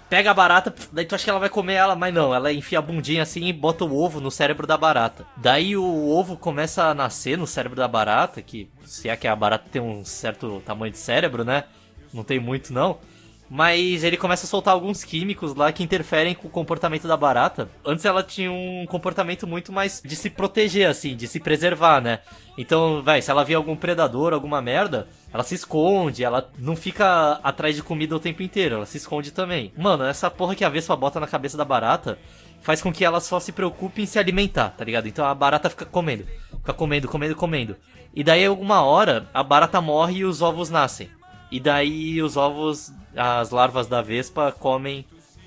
pega a barata, daí tu acha que ela vai comer ela, mas não, ela enfia a bundinha assim e bota o ovo no cérebro da barata. Daí o ovo começa a nascer no cérebro da barata, que se é que a barata tem um certo tamanho de cérebro, né? Não tem muito não. Mas ele começa a soltar alguns químicos lá que interferem com o comportamento da barata. Antes ela tinha um comportamento muito mais de se proteger, assim, de se preservar, né? Então, vai, se ela vê algum predador, alguma merda, ela se esconde, ela não fica atrás de comida o tempo inteiro, ela se esconde também. Mano, essa porra que a Vespa bota na cabeça da barata faz com que ela só se preocupe em se alimentar, tá ligado? Então a barata fica comendo, fica comendo, comendo, comendo. E daí, alguma hora, a barata morre e os ovos nascem. E daí os ovos, as larvas da Vespa comem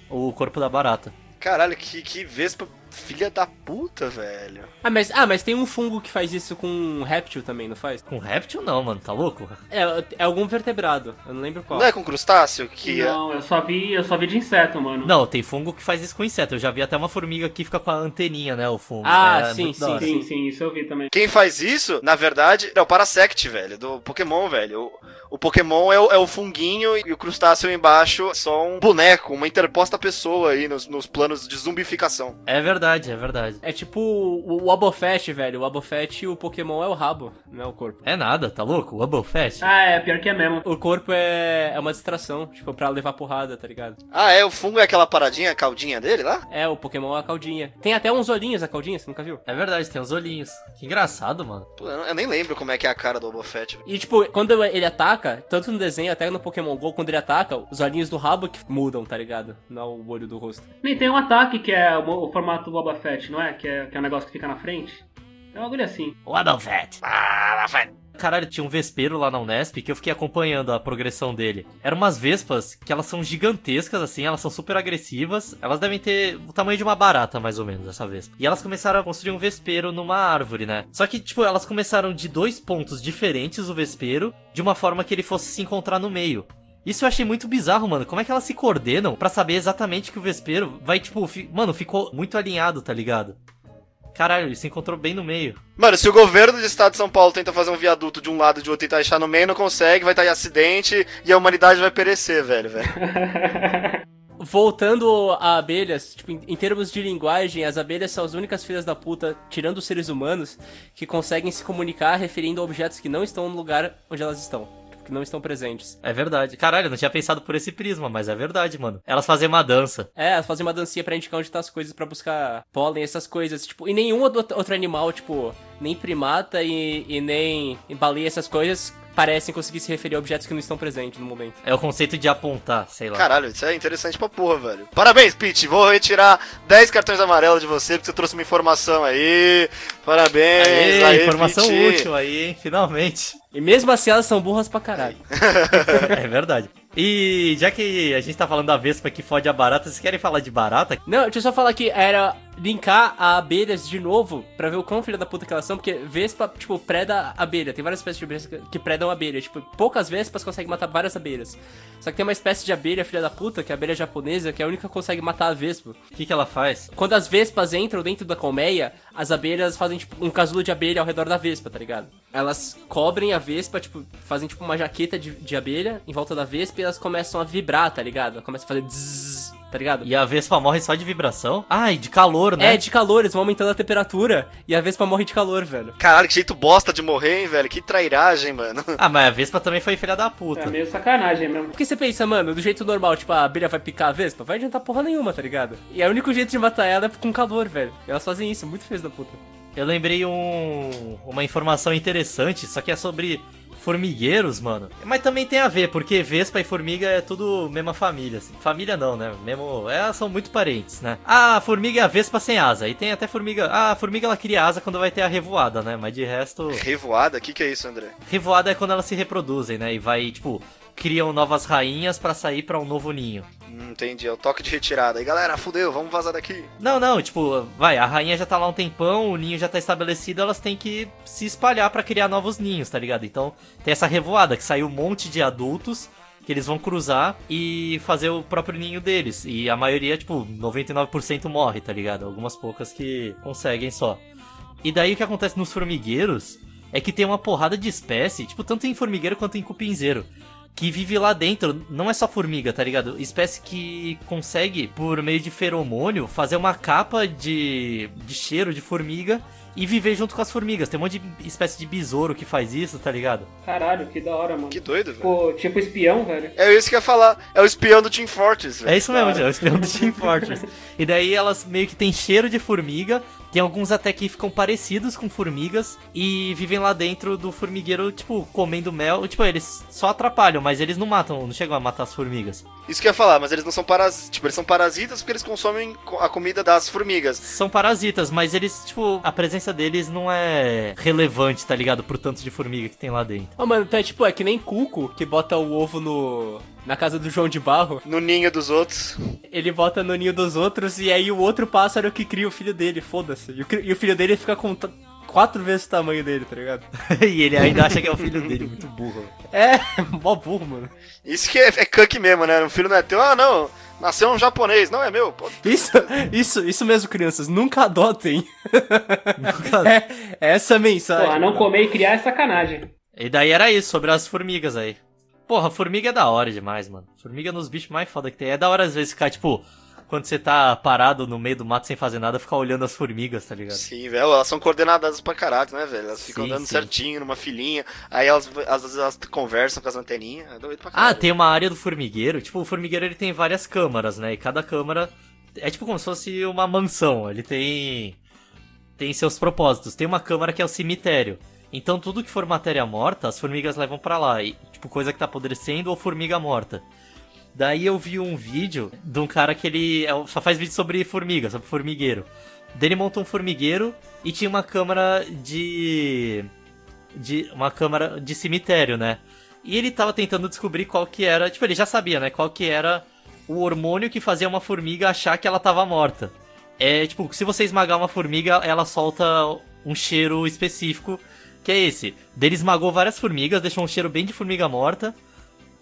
o corpo da barata. Caralho, que, que vespa filha da puta, velho. Ah, mas, ah, mas tem um fungo que faz isso com um réptil também, não faz? Com réptil não, mano, tá louco? É, é algum vertebrado, eu não lembro qual. Não é com crustáceo que. Não, eu só vi, eu só vi de inseto, mano. Não, tem fungo que faz isso com inseto. Eu já vi até uma formiga que fica com a anteninha, né, o fungo. Ah, É sim, da sim, hora. Sim, sim, isso eu vi também. Quem faz isso, na verdade, é o Parasect, velho, do Pokémon, velho. O, o Pokémon é o, é o funguinho e o crustáceo embaixo é só um boneco, uma interposta pessoa aí nos, nos planos de zumbificação. É verdade, é verdade. É tipo o, o velho. O Wobbuffet e o Pokémon é o rabo, não é o corpo. É nada, tá louco? O Fest? Ah, é, pior que é mesmo. O corpo é, é uma distração, tipo, pra levar porrada, tá ligado? Ah, é? O fungo é aquela paradinha, a caldinha dele lá? É, o Pokémon é a caldinha. Tem até uns olhinhos a caldinha, você nunca viu? É verdade, tem os olhinhos. Que engraçado, mano. Pô, eu eu nem lembro como é que é a cara do Obofet. E, tipo, quando ele ataca, tanto no desenho até no Pokémon GO, quando ele ataca, os olhinhos do rabo que mudam, tá ligado? Não o olho do rosto. Nem tem um ataque que é o, o formato do Boba Fett, não é? Que, é? que é um negócio que fica na frente. É um bagulho assim. O Hubble Fest. Caralho, tinha um vespeiro lá na Unesp que eu fiquei acompanhando a progressão dele. Eram umas vespas que elas são gigantescas, assim, elas são super agressivas. Elas devem ter o tamanho de uma barata, mais ou menos, essa vespa. E elas começaram a construir um vespeiro numa árvore, né? Só que, tipo, elas começaram de dois pontos diferentes o vespeiro, de uma forma que ele fosse se encontrar no meio. Isso eu achei muito bizarro, mano. Como é que elas se coordenam pra saber exatamente que o vespeiro vai, tipo, fi- mano, ficou muito alinhado, tá ligado? Caralho, ele se encontrou bem no meio. Mano, se o governo do estado de São Paulo tenta fazer um viaduto de um lado e de outro e tentar deixar no meio, não consegue, vai estar em acidente e a humanidade vai perecer, velho, velho. Voltando a abelhas, tipo, em, em termos de linguagem, as abelhas são as únicas filhas da puta, tirando os seres humanos, que conseguem se comunicar referindo a objetos que não estão no lugar onde elas estão. Que não estão presentes. É verdade. Caralho, eu não tinha pensado por esse prisma, mas é verdade, mano. Elas fazem uma dança. É, elas fazem uma dancinha pra indicar onde tá as coisas pra buscar pólen, essas coisas. Tipo, e nenhum outro animal, tipo, nem primata e, e nem baleia, essas coisas, parecem conseguir se referir a objetos que não estão presentes no momento. É o conceito de apontar, sei lá. Caralho, isso é interessante pra porra, velho. Parabéns, Pete. Vou retirar 10 cartões amarelos de você, porque você trouxe uma informação aí. Parabéns. Aê, Aê, informação útil aí, hein? Finalmente. E mesmo assim elas são burras pra caralho. é verdade. E já que a gente tá falando da Vespa que fode a barata, vocês querem falar de barata? Não, deixa eu só falar que era linkar a abelhas de novo pra ver o quão filha da puta que elas são, porque Vespa, tipo, preda abelha. Tem várias espécies de abelhas que- predam abelha. Tipo, poucas Vespas conseguem matar várias abelhas. Só que tem uma espécie de abelha filha da puta, que é a abelha japonesa, que é a única que consegue matar a Vespa. O que, que ela faz? Quando as vespas entram dentro da colmeia, as abelhas fazem, tipo, um casulo de abelha ao redor da vespa, tá ligado? Elas cobrem a vespa, tipo, fazem, tipo, uma jaqueta de, de abelha em volta da vespa e elas começam a vibrar, tá ligado? Elas começam a fazer zzz, tá ligado? E a Vespa morre só de vibração? Ah, e de calor, né? É, de calor, eles vão aumentando a temperatura e a vespa morre de calor, velho. Caralho, que jeito bosta de morrer, hein, velho. Que trairagem, mano. Ah, mas a Vespa também foi filha da É puta. meio sacanagem mesmo. Porque você pensa, mano, do jeito normal, tipo, a abelha vai picar a vespa, vai adiantar porra nenhuma, tá ligado? E é o único jeito de matar ela é com calor, velho. E elas fazem isso, muito fez da puta. Eu lembrei um, uma informação interessante, só que é sobre formigueiros, mano. Mas também tem a ver, porque Vespa e formiga é tudo mesma família. assim. Família não, né? Mesmo, elas são muito parentes, né? A formiga é a Vespa sem asa. E tem até formiga. Ah, a formiga ela cria asa quando vai ter a revoada, né? Mas de resto. Revoada? O que, que é isso, André? Revoada é quando elas se reproduzem, né? E vai, tipo, criam novas rainhas pra sair pra um novo ninho. Hum, entendi, é o toque de retirada. Aí, galera, fudeu, vamos vazar daqui. Não, não, tipo, vai, a rainha já tá lá um tempão, o ninho já tá estabelecido, elas têm que se espalhar pra criar novos ninhos, tá ligado? Então tem essa revoada que saiu um monte de adultos que eles vão cruzar e fazer o próprio ninho deles. E a maioria, tipo, 99% morre, tá ligado? Algumas poucas que conseguem só. E daí o que acontece nos formigueiros é que tem uma porrada de espécie, tipo, tanto em formigueiro quanto em cupinzeiro. Que vive lá dentro. Não é só formiga, tá ligado? Espécie que consegue, por meio de feromônio, fazer uma capa de, de cheiro de formiga e viver junto com as formigas. Tem um monte de espécie de besouro que faz isso, tá ligado? Caralho, que da hora, mano. Que doido, velho. Pô, tipo espião, velho. É isso que eu ia falar. É o espião do Team Fortress, velho. É isso mesmo, é o espião do Team Fortress. E daí elas meio que tem cheiro de formiga. Tem alguns até que ficam parecidos com formigas e vivem lá dentro do formigueiro, tipo, comendo mel. Tipo, eles só atrapalham, mas eles não matam, não chegam a matar as formigas. Isso que eu ia falar, mas eles não são parasitas. Tipo, eles são parasitas porque eles consomem co- a comida das formigas. São parasitas, mas eles, tipo, a presença deles não é relevante, tá ligado? Pro tanto de formiga que tem lá dentro. Ó, mano, então é tipo, é que nem Cuco, que bota o ovo no... Na casa do João de Barro, No ninho dos outros. ele bota no ninho dos outros e aí o outro pássaro que cria o filho dele, foda-se. E, e o filho dele fica com quatro vezes o tamanho dele, tá ligado? e ele ainda acha que é o filho dele, muito burro. É, mó burro, mano. Isso que é, é cuck mesmo, né? O filho não é teu. Ah, não. Nasceu um japonês. Não, é meu. Pô, Isso, isso, isso mesmo, crianças. Nunca adotem. Nunca- É, é essa a mensagem. Porra, não comer e criar é sacanagem. E daí era isso, sobre as formigas aí. Porra, formiga é da hora demais, mano. Formiga é nos bichos mais foda que tem. É da hora às vezes ficar, tipo, quando você tá parado no meio do mato sem fazer nada, ficar olhando as formigas, tá ligado? Sim, velho. Elas são coordenadas pra caralho, né, velho? Elas ficam Sim, andando sim. certinho numa filinha. Aí elas, às vezes elas conversam com as anteninhas. É doido pra Ah, caralho. tem uma área do formigueiro. Tipo, o formigueiro ele tem várias câmaras, né? E cada câmara é tipo como se fosse uma mansão. Ele tem tem seus propósitos. Tem uma câmara que é o cemitério. Então tudo que for matéria morta, as formigas levam pra lá. E, tipo, coisa que tá apodrecendo ou formiga morta. Daí eu vi um vídeo de um cara que ele é- só faz vídeo sobre formiga, sobre formigueiro. Daí ele montou um formigueiro e tinha uma câmara de. de. uma câmara de cemitério, né? E ele tava tentando descobrir qual que era. Tipo, ele já sabia, né? Qual que era o hormônio que fazia uma formiga achar que ela tava morta. É tipo, se você esmagar uma formiga, ela solta um cheiro específico, que é esse. Daí ele esmagou várias formigas, deixou um cheiro bem de formiga morta.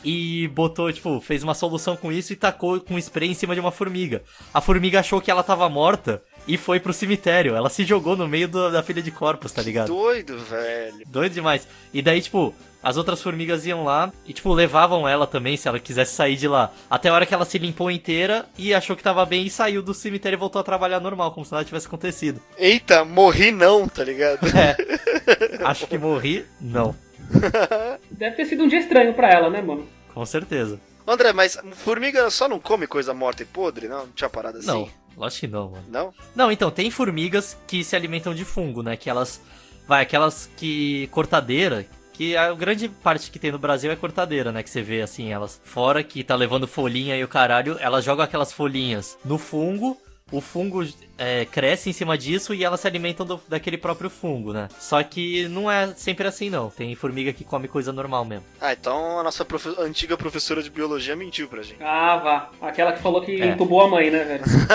E botou, tipo, fez uma solução com isso e tacou com spray em cima de uma formiga. A formiga achou que ela tava morta e foi pro cemitério. Ela se jogou no meio do- da pilha de corpos, tá ligado? Doido, velho. Doido demais. E daí, tipo, as outras formigas iam lá e, tipo, levavam ela também, se ela quisesse sair de lá. Até a hora que ela se limpou inteira e achou que tava bem e saiu do cemitério e voltou a trabalhar normal, como se nada tivesse acontecido. Eita, morri não, tá ligado? Acho que morri? Não. Deve ter sido um dia estranho pra ela, né, mano? Com certeza. André, mas formiga só não come coisa morta e podre, não? Não tinha parado assim? Não, lógico que não, mano. Não? Não, então, tem formigas que se alimentam de fungo, né? Que elas. Vai, aquelas que. cortadeira. Que a grande parte que tem no Brasil é cortadeira, né? Que você vê assim, elas fora que tá levando folhinha e o caralho, elas jogam aquelas folhinhas no fungo, o fungo é, cresce em cima disso e elas se alimentam do- daquele próprio fungo, né? Só que não é sempre assim, não. Tem formiga que come coisa normal mesmo. Ah, então a nossa profe- antiga professora de biologia mentiu pra gente. Ah, vá. Aquela que falou que É. entubou a mãe, né, velho?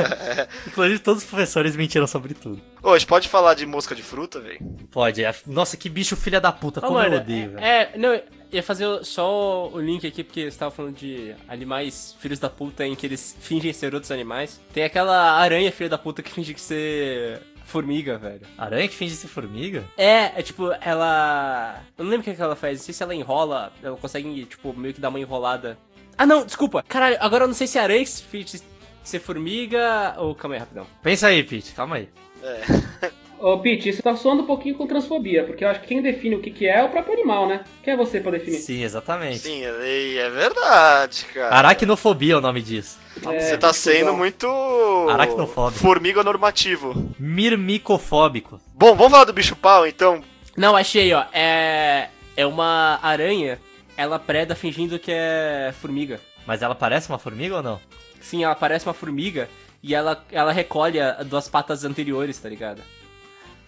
Inclusive, todos os professores mentiram sobre tudo. Hoje, pode falar de mosca de fruta, velho? Pode, é- nossa, que bicho filha da puta, Ô, como mano, eu odeio, velho. é, não, eu ia fazer só o link aqui, porque você tava falando de animais filhos da puta em que eles fingem ser outros animais. Tem aquela aranha filha da puta que finge que ser formiga, velho. Aranha que finge ser formiga? É, é tipo, ela. Eu não lembro o que, que ela faz, não sei se ela enrola, ela consegue, tipo, meio que dar uma enrolada. Ah, não, desculpa, caralho, agora eu não sei se é aranha que finge ser formiga ou. Calma aí, rapidão. Pensa aí, Pete, calma aí. Ô, Pete, isso tá soando um pouquinho com transfobia, porque eu acho que quem define o que, que é é o próprio animal, né? Quem é você pra definir? Sim, exatamente. Sim, é, é verdade, cara. Aracnofobia é o nome disso. É, Você tá sendo muito. Aracnofóbico. Formiga normativo. Mirmicofóbico. Bom, vamos falar do bicho pau, então. Não, achei, ó. É. É uma aranha, ela preda fingindo que é formiga. Mas ela parece uma formiga ou não? Sim, ela parece uma formiga e ela, ela recolhe a- duas patas anteriores, tá ligado?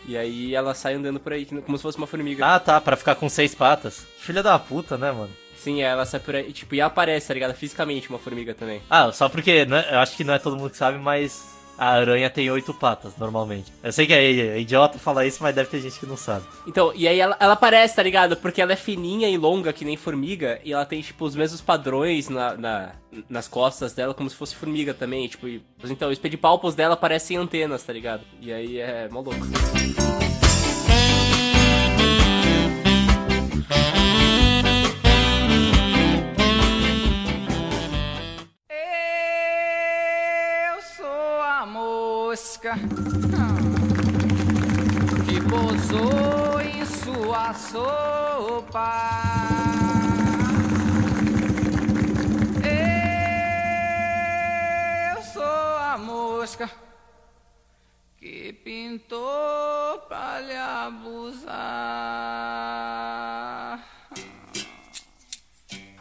E aí ela sai andando por aí, como se fosse uma formiga. Ah, tá, pra ficar com seis patas. Filha da puta, né, mano? Sim, ela sai por aí, tipo, e aparece, tá ligado? Fisicamente uma formiga também. Ah, só porque, né, eu acho que não é todo mundo que sabe, mas a aranha tem oito patas, normalmente. Eu sei que é é idiota falar isso, mas deve ter gente que não sabe. Então, e aí ela, ela aparece, tá ligado? Porque ela é fininha e longa, que nem formiga, e ela tem, tipo, os mesmos padrões na, na- nas costas dela, como se fosse formiga também, tipo, e- então, os pedipalpos dela parecem antenas, tá ligado? E aí é mó mosca que pousou em sua sopa. Eu sou a mosca que pintou pra lhe abusar.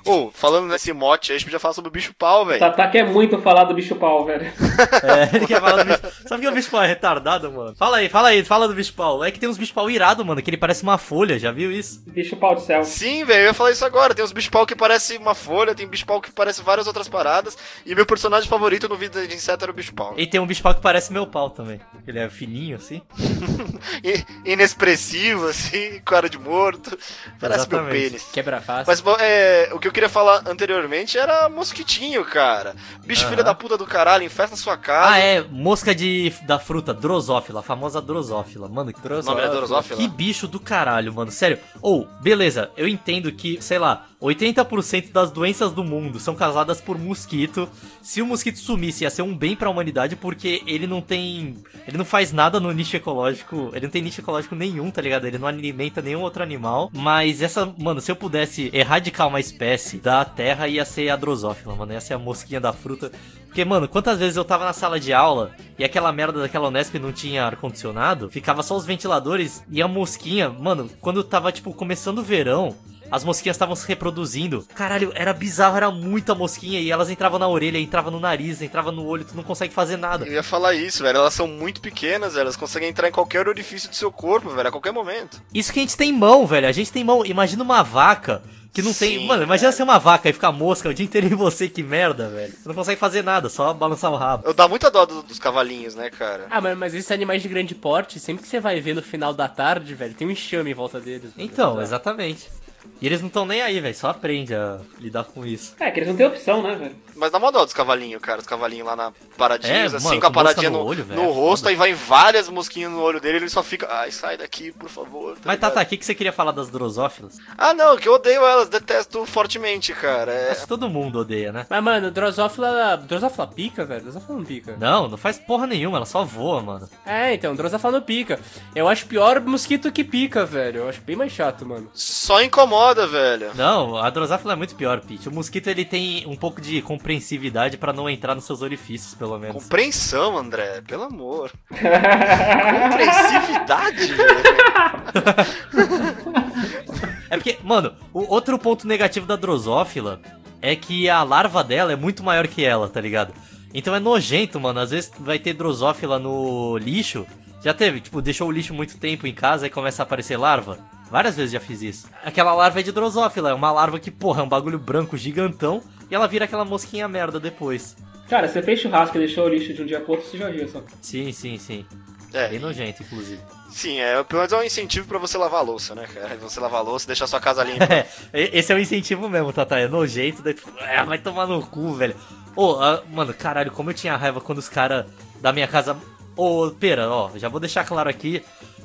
Ô, falando nesse mote aí, a gente podia falar sobre o bicho pau, velho. Tatá quer muito falar do bicho pau, velho. É, ele quer falar do bicho. Sabe que o bicho pau é retardado, mano? Fala aí, fala aí, fala do bicho pau. É que tem uns bicho pau irado, mano, que ele parece uma folha, já viu isso? Bicho pau do céu. Sim, velho, eu ia falar isso agora. Tem uns bicho pau que parece uma folha, tem bicho pau que parece várias outras paradas. E meu personagem favorito no vídeo de inseto era o bicho pau. E tem um bicho pau que parece meu pau também. Ele é fininho, assim. Inexpressivo, assim, cara de morto. Parece meu Exatamente. pênis. Quebra fácil. Mas bom, é, o que eu queria falar anteriormente era mosquitinho, cara. Bicho Aham. filha da puta do caralho, infesta sua casa. Ah, é, mosca de, da fruta, drosófila, a famosa drosófila. Mano, que nome é Drosófila? Que bicho do caralho, mano. Sério. Ou, beleza, eu entendo que, sei lá, 80% das doenças do mundo são causadas por mosquito. Se o mosquito sumisse, ia ser um bem pra humanidade, porque ele não tem. Ele não faz nada no nicho ecológico. Ele não tem nicho ecológico nenhum, tá ligado? Ele não alimenta nenhum outro animal. Mas essa, mano, se eu pudesse erradicar uma espécie da terra, ia ser a drosófila, mano. Ia ser a mosquinha da fruta. Porque, mano, quantas vezes eu tava na sala de aula e aquela merda daquela Unesp não tinha ar-condicionado, ficava só os ventiladores e a mosquinha, mano, quando tava, tipo, começando o verão, as mosquinhas estavam se reproduzindo. Caralho, era bizarro, era muita mosquinha e elas entravam na orelha, entravam no nariz, entravam no olho, tu não consegue fazer nada. Eu ia falar isso, velho. Elas são muito pequenas, velho. Elas conseguem entrar em qualquer orifício do seu corpo, velho, a qualquer momento. Isso que a gente tem mão, velho, a gente tem mão. Imagina uma vaca que não tem. Sim, Mano, imagina ser uma vaca e ficar mosca o dia inteiro em você, que merda, velho. Você não consegue fazer nada, só balançar o rabo. Eu dá muita dó do- dos cavalinhos, né, cara? Ah, mas, mas esses animais de grande porte, sempre que você vai ver no final da tarde, velho, tem um enxame em volta deles. Então, exatamente. E eles não estão nem aí, velho, só aprende a lidar com isso. É, que eles não têm opção, né, velho? Mas dá uma dó dos cavalinhos, cara. Os cavalinhos lá na paradinha, É, assim, mano, com a paradinha no no, olho, velho, no é rosto, aí vai várias mosquinhas no olho dele ele só fica. Ai, sai daqui, por favor. tá Mas? Tata, o que, que você queria falar das drosófilas? Ah, não, que eu odeio elas, detesto fortemente, cara. É... Acho que todo mundo odeia, né? Mas, mano, Drosófila. Drosófila pica, velho? Drosófila não pica. Não, não faz porra nenhuma, ela só voa, mano. É, então, Drosófila não pica. Eu acho pior mosquito que pica, velho. Eu acho bem mais chato, mano. Só incomoda, velho. Não, a drosófila é muito pior, Pete. O mosquito ele tem um pouco de compreensividade pra não entrar nos seus orifícios, pelo menos. Compreensão, André, pelo amor. Compreensividade. É porque, mano, o outro ponto negativo da drosófila é que a larva dela é muito maior que ela, tá ligado? Então é nojento, mano. Às vezes vai ter drosófila no lixo. Já teve, tipo, deixou o lixo muito tempo em casa e começa a aparecer larva. Várias vezes já fiz isso. Aquela larva é de drosófila, é uma larva que, porra, é um bagulho branco gigantão e ela vira aquela mosquinha merda depois. Cara, você fez churrasco e deixou o lixo de um dia pro outro, você já viu só. Sim, sim, sim. É, Bem nojento, inclusive. sim, é, pelo menos é um incentivo pra você lavar a louça, né, cara? Você lavar a louça e deixar sua casa limpa. É, esse é o incentivo mesmo, Tata. É nojento, daí tu, é, vai tomar no cu, velho. Ô, ah, mano, caralho, como eu tinha raiva quando os caras da minha casa. Ô, pera, ó, já vou deixar claro aqui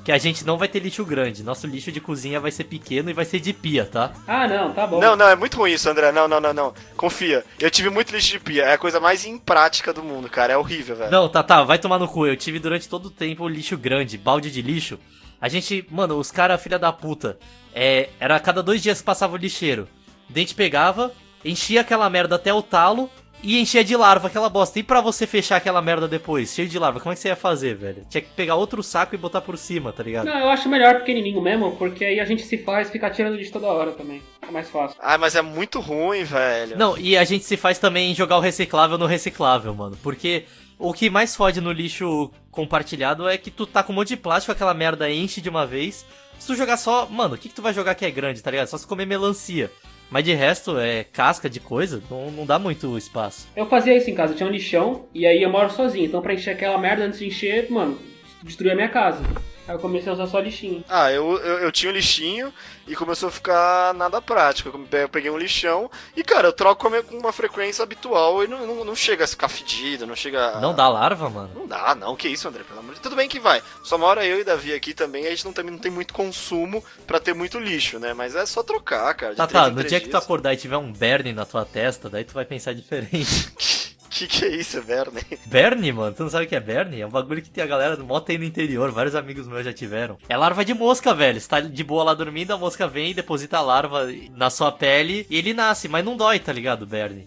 que a gente não vai ter lixo grande. Nosso lixo de cozinha vai ser pequeno e vai ser de pia, tá? Ah, não, tá bom. Não, não, é muito ruim isso, André. Não, não, não, não. Confia. Eu tive muito lixo de pia. É a coisa mais imprática do mundo, cara. É horrível, velho. Não, Tata, vai tomar no cu. Eu tive durante todo o tempo lixo grande, balde de lixo. A gente, mano, os caras, filha da puta, é, era a cada dois dias que passava o lixeiro. A gente pegava, enchia aquela merda até o talo e enchia de larva aquela bosta. E pra você fechar aquela merda depois, cheio de larva, como é que você ia fazer, velho? Tinha que pegar outro saco e botar por cima, tá ligado? Não, eu acho melhor pequenininho mesmo, porque aí a gente se faz ficar tirando lixo toda hora também. É mais fácil. Ah, mas é muito ruim, velho. Não, e a gente se faz também jogar o reciclável no reciclável, mano. Porque o que mais fode no lixo compartilhado é que tu tá com um monte de plástico, aquela merda enche de uma vez. Se tu jogar só. Mano, o que, que tu vai jogar que é grande, tá ligado? Só se comer melancia. Mas de resto, é casca de coisa, não, não dá muito espaço. Eu fazia isso em casa, tinha um lixão, e aí eu moro sozinho, então pra encher aquela merda antes de encher, mano, destruía a minha casa. Aí eu comecei a usar só lixinho. Ah, eu, eu, eu tinha um lixinho e começou a ficar nada prático. Eu pe- eu peguei um lixão e, cara, eu troco com uma frequência habitual e não, não, não chega a ficar fedido, não chega a... Não dá larva, mano. Não dá, não. Que isso, André? Pelo amor de Tudo bem que vai. Só mora eu e Davi aqui também, a gente não tem, não tem muito consumo pra ter muito lixo, né? Mas é só trocar, cara. de Tá, tá, no dia que tu dias. acordar e tiver um burn na tua testa, daí tu vai pensar diferente. que que é isso, Verne? Berne, mano, tu não sabe o que é Berne? É um bagulho que tem a galera do moto aí no interior, vários amigos meus já tiveram. É larva de mosca, velho. Você tá de boa lá dormindo, a mosca vem, deposita a larva na sua pele e ele nasce, mas não dói, tá ligado, Berne?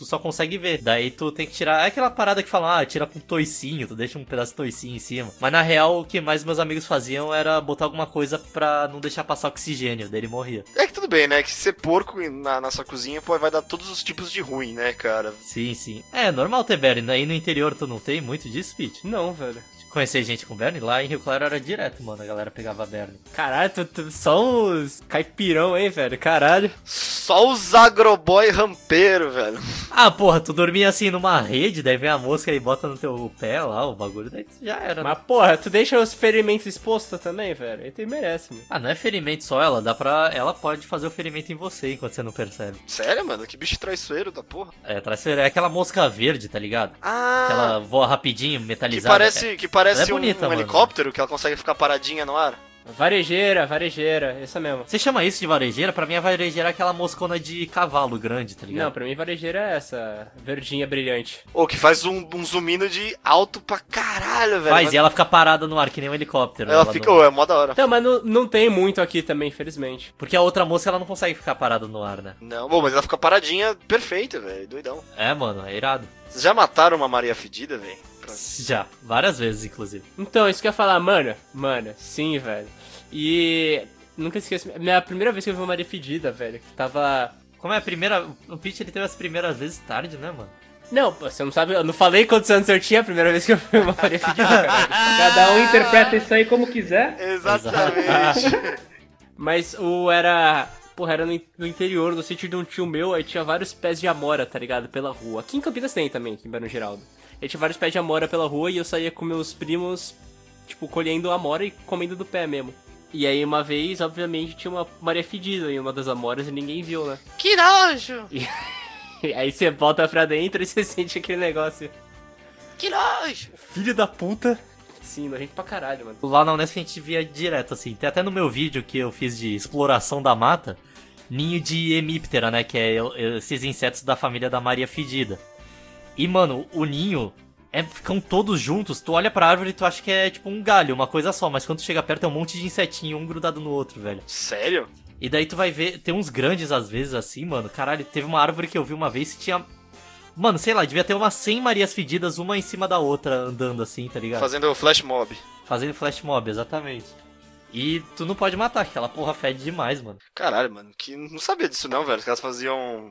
Tu só consegue ver. Daí tu tem que tirar. É aquela parada que falam, ah, tira com toicinho, tu deixa um pedaço de toicinho em cima. Mas na real, o que mais meus amigos faziam era botar alguma coisa pra não deixar passar oxigênio, daí ele morria. É que tudo bem, né? Que ser porco na, na sua cozinha pô, vai dar todos os tipos de ruim, né, cara? Sim, sim. É normal ter Berne. Aí no interior tu não tem muito disso, Pete? Não, velho. Conhecer gente com Berne? Lá em Rio Claro era direto, mano. A galera pegava Berne. Caralho, tu, tu- só uns caipirão, hein, velho? Caralho. Só os agroboy rampeiro, velho. Ah, porra, tu dormia assim numa rede, daí vem a mosca e bota no teu pé lá o bagulho, daí já era. né? Mas, porra, tu deixa os ferimentos expostos também, velho? Ele merece, mano. Ah, não é ferimento só ela, dá pra. Ela pode fazer o ferimento em você enquanto você não percebe. Sério, mano? Que bicho traiçoeiro da porra. É, traiçoeira, é aquela mosca verde, tá ligado? Ah, Que ela voa rapidinho, que metalizada. parece, que parece Ela é um, bonita, um mano. helicóptero, que ela consegue ficar paradinha no ar. Varejeira, varejeira, essa mesmo. Você chama isso de varejeira? Pra mim a varejeira é aquela moscona de cavalo grande, tá ligado? Não, pra mim varejeira é essa, verdinha brilhante. Ou que faz um, um zoomino de alto pra caralho, velho. Faz, Mas e ela fica parada no ar, que nem um helicóptero. ela fica, não- ô, é mó da hora. Então, mas não, não tem muito aqui também, infelizmente. Porque a outra mosca ela não consegue ficar parada no ar, né? Não, bom, mas ela fica paradinha perfeita, velho. Doidão. É, mano, é irado. Vocês já mataram uma Maria Fedida, velho? Já, várias vezes, inclusive. Então, isso que eu ia falar, mano, mano, sim, velho. E nunca esqueço, minha primeira vez que eu vi uma Maria Fedida, velho, que tava... Como é a primeira. O Pete ele teve as primeiras vezes tarde, né, mano? Não, você não sabe, eu não falei quantos anos eu tinha a primeira vez que eu vi uma Maria Fedida, cara. Cada um interpreta isso aí como quiser. Exatamente. Mas o era. Porra, era no, no interior, no sítio de um tio meu, aí tinha vários pés de amora, tá ligado? Pela rua. Aqui em Campinas tem também, aqui em Barão Geraldo. Aí tinha vários pés de amora pela rua e eu saía com meus primos, tipo, colhendo amora e comendo do pé mesmo. E aí uma vez, obviamente, tinha uma Maria Fedida em uma das amoras e ninguém viu, né? que nojo! E aí você volta pra dentro e você sente aquele negócio. Que nojo! Filho da puta! Sim, nojento pra caralho, mano. Lá na Unesp a gente via direto, assim. Tem até no meu vídeo que eu fiz de exploração da mata, ninho de hemíptera, né? Que é esses insetos da família da Maria Fedida. E, mano, o ninho é, ficam todos juntos. Tu olha pra árvore e tu acha que é tipo um galho, uma coisa só. Mas quando tu chega perto é um monte de insetinho, um grudado no outro, velho. Sério? E daí tu vai ver, tem uns grandes às vezes assim, mano. Caralho, teve uma árvore que eu vi uma vez que tinha. Mano, sei lá, devia ter umas 100 Marias Fedidas, uma em cima da outra, andando assim, tá ligado? Fazendo flash mob. Fazendo flash mob, exatamente. E tu não pode matar, aquela porra fede demais, mano. Caralho, mano. Que não sabia disso não, velho. Os caras faziam.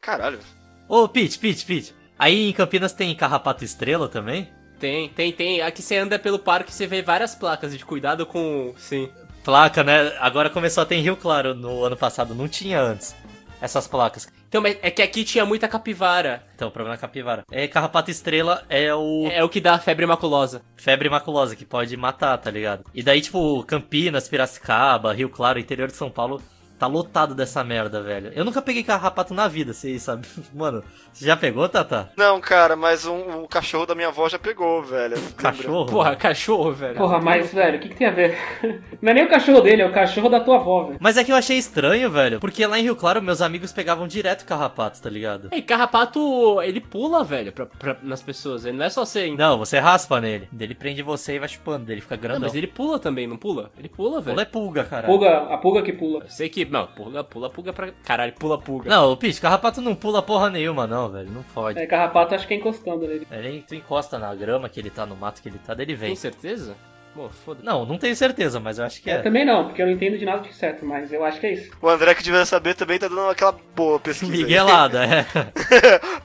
Caralho. Ô, Pete, Pete, Pete. Aí em Campinas tem carrapato estrela também? Tem, tem, tem. Aqui você anda pelo parque e você vê várias placas de cuidado com. Sim. Placa, né? Agora começou a ter em Rio Claro no ano passado, não tinha antes. Essas placas. Então, mas é que aqui tinha muita capivara. Então, o problema é capivara. É, carrapato estrela é o É o que dá febre maculosa. febre maculosa, que pode matar, tá ligado? E daí, tipo, Campinas, Piracicaba, Rio Claro, interior de São Paulo, tá lotado dessa merda, velho. Eu nunca peguei carrapato na vida, você sabe? Mano, você já pegou, Tata? Não, cara, mas um, o cachorro da minha avó já pegou, velho. Cachorro? Porra, cachorro, velho. Porra, mas, velho, o que, que tem a ver? Não é nem o cachorro dele, é o cachorro da tua avó, velho. Mas é que eu achei estranho, velho. Porque lá em Rio Claro, meus amigos pegavam direto carrapato, tá ligado? E carrapato, ele pula, velho, pra, pra- nas pessoas. Ele não é só você. Não, Não, você raspa nele. Ele prende você e vai chupando, ele fica grandão. mas ele pula também, não pula? Ele pula, velho. Pula é pulga, cara. Pulga, a pulga que pula. Eu sei que. Não, pula, pula, pulga pra. Caralho, pula, pulga. Não, o Pete, carrapato não pula porra nenhuma, não, velho. Não fode. É, carrapato acho que é encostando nele. Ele, tu encosta na grama que ele tá, no mato que ele tá, daí ele vem. Tem certeza? Bom, foda-se. Não, não tenho certeza, mas eu acho que Eu é. também não, porque eu não entendo de nada de certo, mas eu acho que é isso. O André que devia saber também tá dando aquela boa pesquisa. aí. Miguelada, é.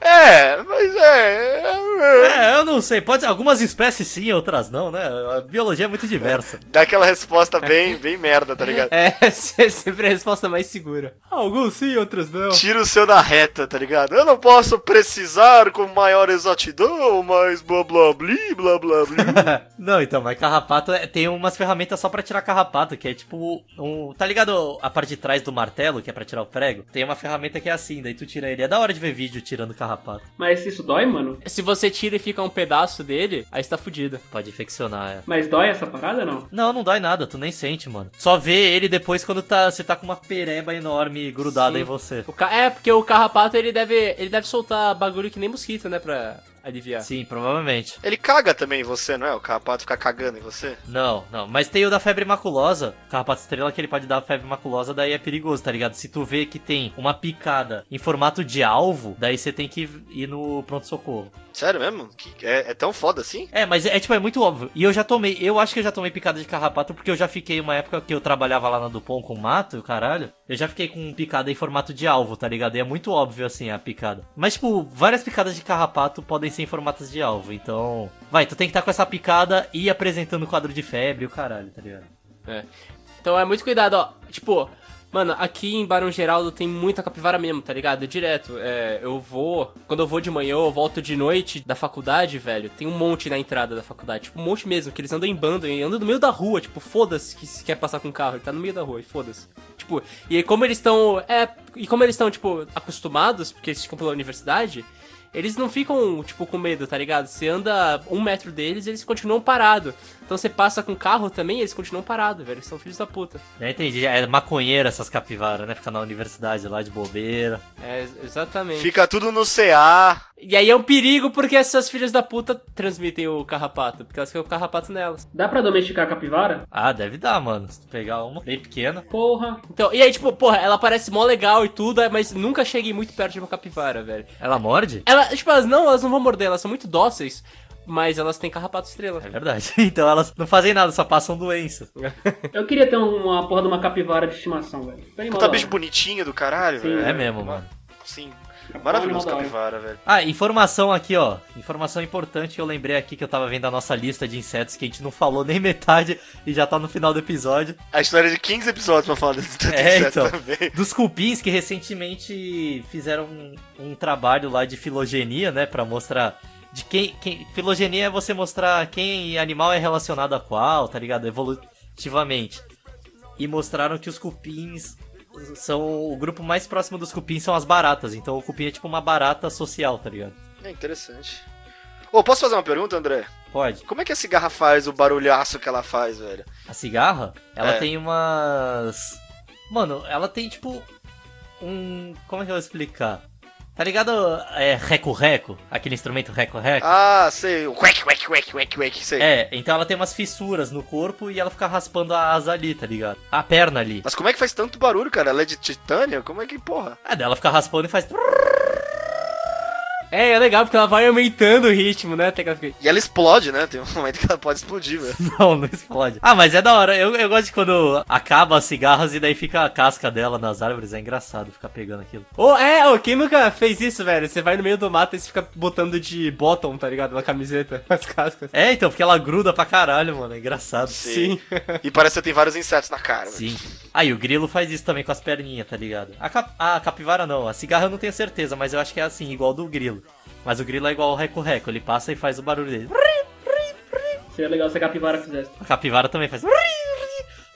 é, mas é. é. É, eu não sei. Pode ser algumas espécies sim, outras não, né? A biologia é muito diversa. Dá aquela resposta bem, bem merda, tá ligado? É, sempre a resposta mais segura. Alguns sim, outros não. Tira o seu da reta, tá ligado? Eu não posso precisar com maior exatidão, mas blá blá bli, blá blá bli. não, então, mas carrapato carrapato é- tem umas ferramentas só pra tirar carrapato, que é tipo um. Tá ligado a parte de trás do martelo, que é pra tirar o prego? Tem uma ferramenta que é assim, daí tu tira ele. É da hora de ver vídeo tirando carrapato. Mas isso dói, mano? Se você tira e fica um pedaço dele, aí você tá fudido. Pode infeccionar, é. Mas dói essa parada não? Não, não dói nada, tu nem sente, mano. Só vê ele depois quando tá, você tá com uma pereba enorme grudada Sim. em você. O ca... É, porque o carrapato ele deve, ele deve soltar bagulho que nem mosquito, né? Pra aliviar. Sim, provavelmente. Ele caga também em você, não é? O carrapato fica cagando em você? Não, não. Mas tem o da febre maculosa, carrapato estrela, que ele pode dar febre maculosa, daí é perigoso, tá ligado? Se tu vê que tem uma picada em formato de alvo, daí você tem que ir no pronto-socorro. Sério mesmo? Que- é, é tão foda assim? É, mas é, é, tipo, é muito óbvio. E eu já tomei, eu acho que eu já tomei picada de carrapato porque eu já fiquei uma época que eu trabalhava lá na Dupont com mato, e o caralho. Eu já fiquei com picada em formato de alvo, tá ligado? E é muito óbvio assim a picada. Mas, tipo, várias picadas de carrapato podem ser em formatos de alvo. Então, vai, tu tem que estar com essa picada e apresentando o quadro de febre o caralho, tá ligado? É. Então é muito cuidado, ó. Tipo, mano, aqui em Barão Geraldo tem muita capivara mesmo, tá ligado? Direto. É, eu vou. Quando eu vou de manhã, eu volto de noite da faculdade, velho. Tem um monte na entrada da faculdade. Tipo, um monte mesmo, que eles andam em bando e andam no meio da rua. Tipo, foda-se que se quer passar com o carro. Ele tá no meio da rua e foda-se. Tipo, e como eles estão. É. E como eles estão, tipo, acostumados, porque eles ficam pela universidade. Eles não ficam, tipo, com medo, tá ligado? Você anda um metro deles eles continuam parados. Então você passa com o carro também eles continuam parados, velho. Eles são filhos da puta. Já entendi, é maconheira essas capivaras, né? Fica na universidade lá de bobeira. É, exatamente. Fica tudo no CA. E aí é um perigo porque essas filhas da puta transmitem o carrapato. Porque elas ficam com o carrapato nelas. Dá pra domesticar a capivara? Ah, deve dar, mano. Se tu pegar uma bem pequena. Porra. Então, e aí, tipo, porra, ela parece mó legal e tudo, mas nunca cheguei muito perto de uma capivara, velho. Ela morde? Ela, tipo, elas não, elas não vão morder, elas são muito dóceis, mas elas têm carrapato estrela. É verdade. Então elas não fazem nada, só passam doença. Eu queria ter uma porra de uma capivara de estimação, velho. Tá Puta bicho bonitinho do caralho, Sim. velho. É mesmo, mano. Sim. É Maravilhoso capivara, velho. Ah, informação aqui, ó. Informação importante que eu lembrei aqui que eu tava vendo a nossa lista de insetos que a gente não falou nem metade e já tá no final do episódio. A história de 15 episódios pra falar desse É, então. também. Dos cupins que recentemente fizeram um, um trabalho lá de filogenia, né, Pra mostrar de quem, quem filogenia é você mostrar quem animal é relacionado a qual, tá ligado? Evolutivamente. E mostraram que os cupins são o grupo mais próximo dos cupins são as baratas, então o cupim é tipo uma barata social, tá ligado? É interessante. Ô, posso fazer uma pergunta, André? Pode. Como é que a cigarra faz o barulhaço que ela faz, velho? A cigarra, ela É. tem umas. Mano, ela tem tipo. Um. Como é que eu vou explicar? Tá ligado? É reco-reco? Aquele instrumento reco-reco? Ah, sei. Quack, quack, quack, quack, quack, sei. É, então ela tem umas fissuras no corpo e ela fica raspando a asa ali, tá ligado? A perna ali. Mas como é que faz tanto barulho, cara? Ela é de titânio? Como é que, porra? É, daí ela fica raspando e faz. É, é legal porque ela vai aumentando o ritmo, né? Até que ela fica... E ela explode, né? Tem um momento que ela pode explodir, velho. Não, não explode. Ah, mas é da hora. Eu, eu gosto de quando acaba as cigarras e daí fica a casca dela nas árvores. É engraçado ficar pegando aquilo. Ô, é, ô, quem nunca fez isso, velho? Você vai no meio do mato e você fica botando de bottom, tá ligado? Na camiseta, as cascas. É, então, porque ela gruda pra caralho, mano. É engraçado. Sim. E parece que tem vários insetos na cara. Sim. Ah, e o grilo faz isso também com as perninhas, tá ligado? A, cap- a capivara não, a cigarra eu não tenho certeza, mas eu acho que é assim, igual do grilo. Mas o grilo é igual ao reco-reco, ele passa e faz o barulho dele. Seria legal se a capivara fizesse. A capivara também faz.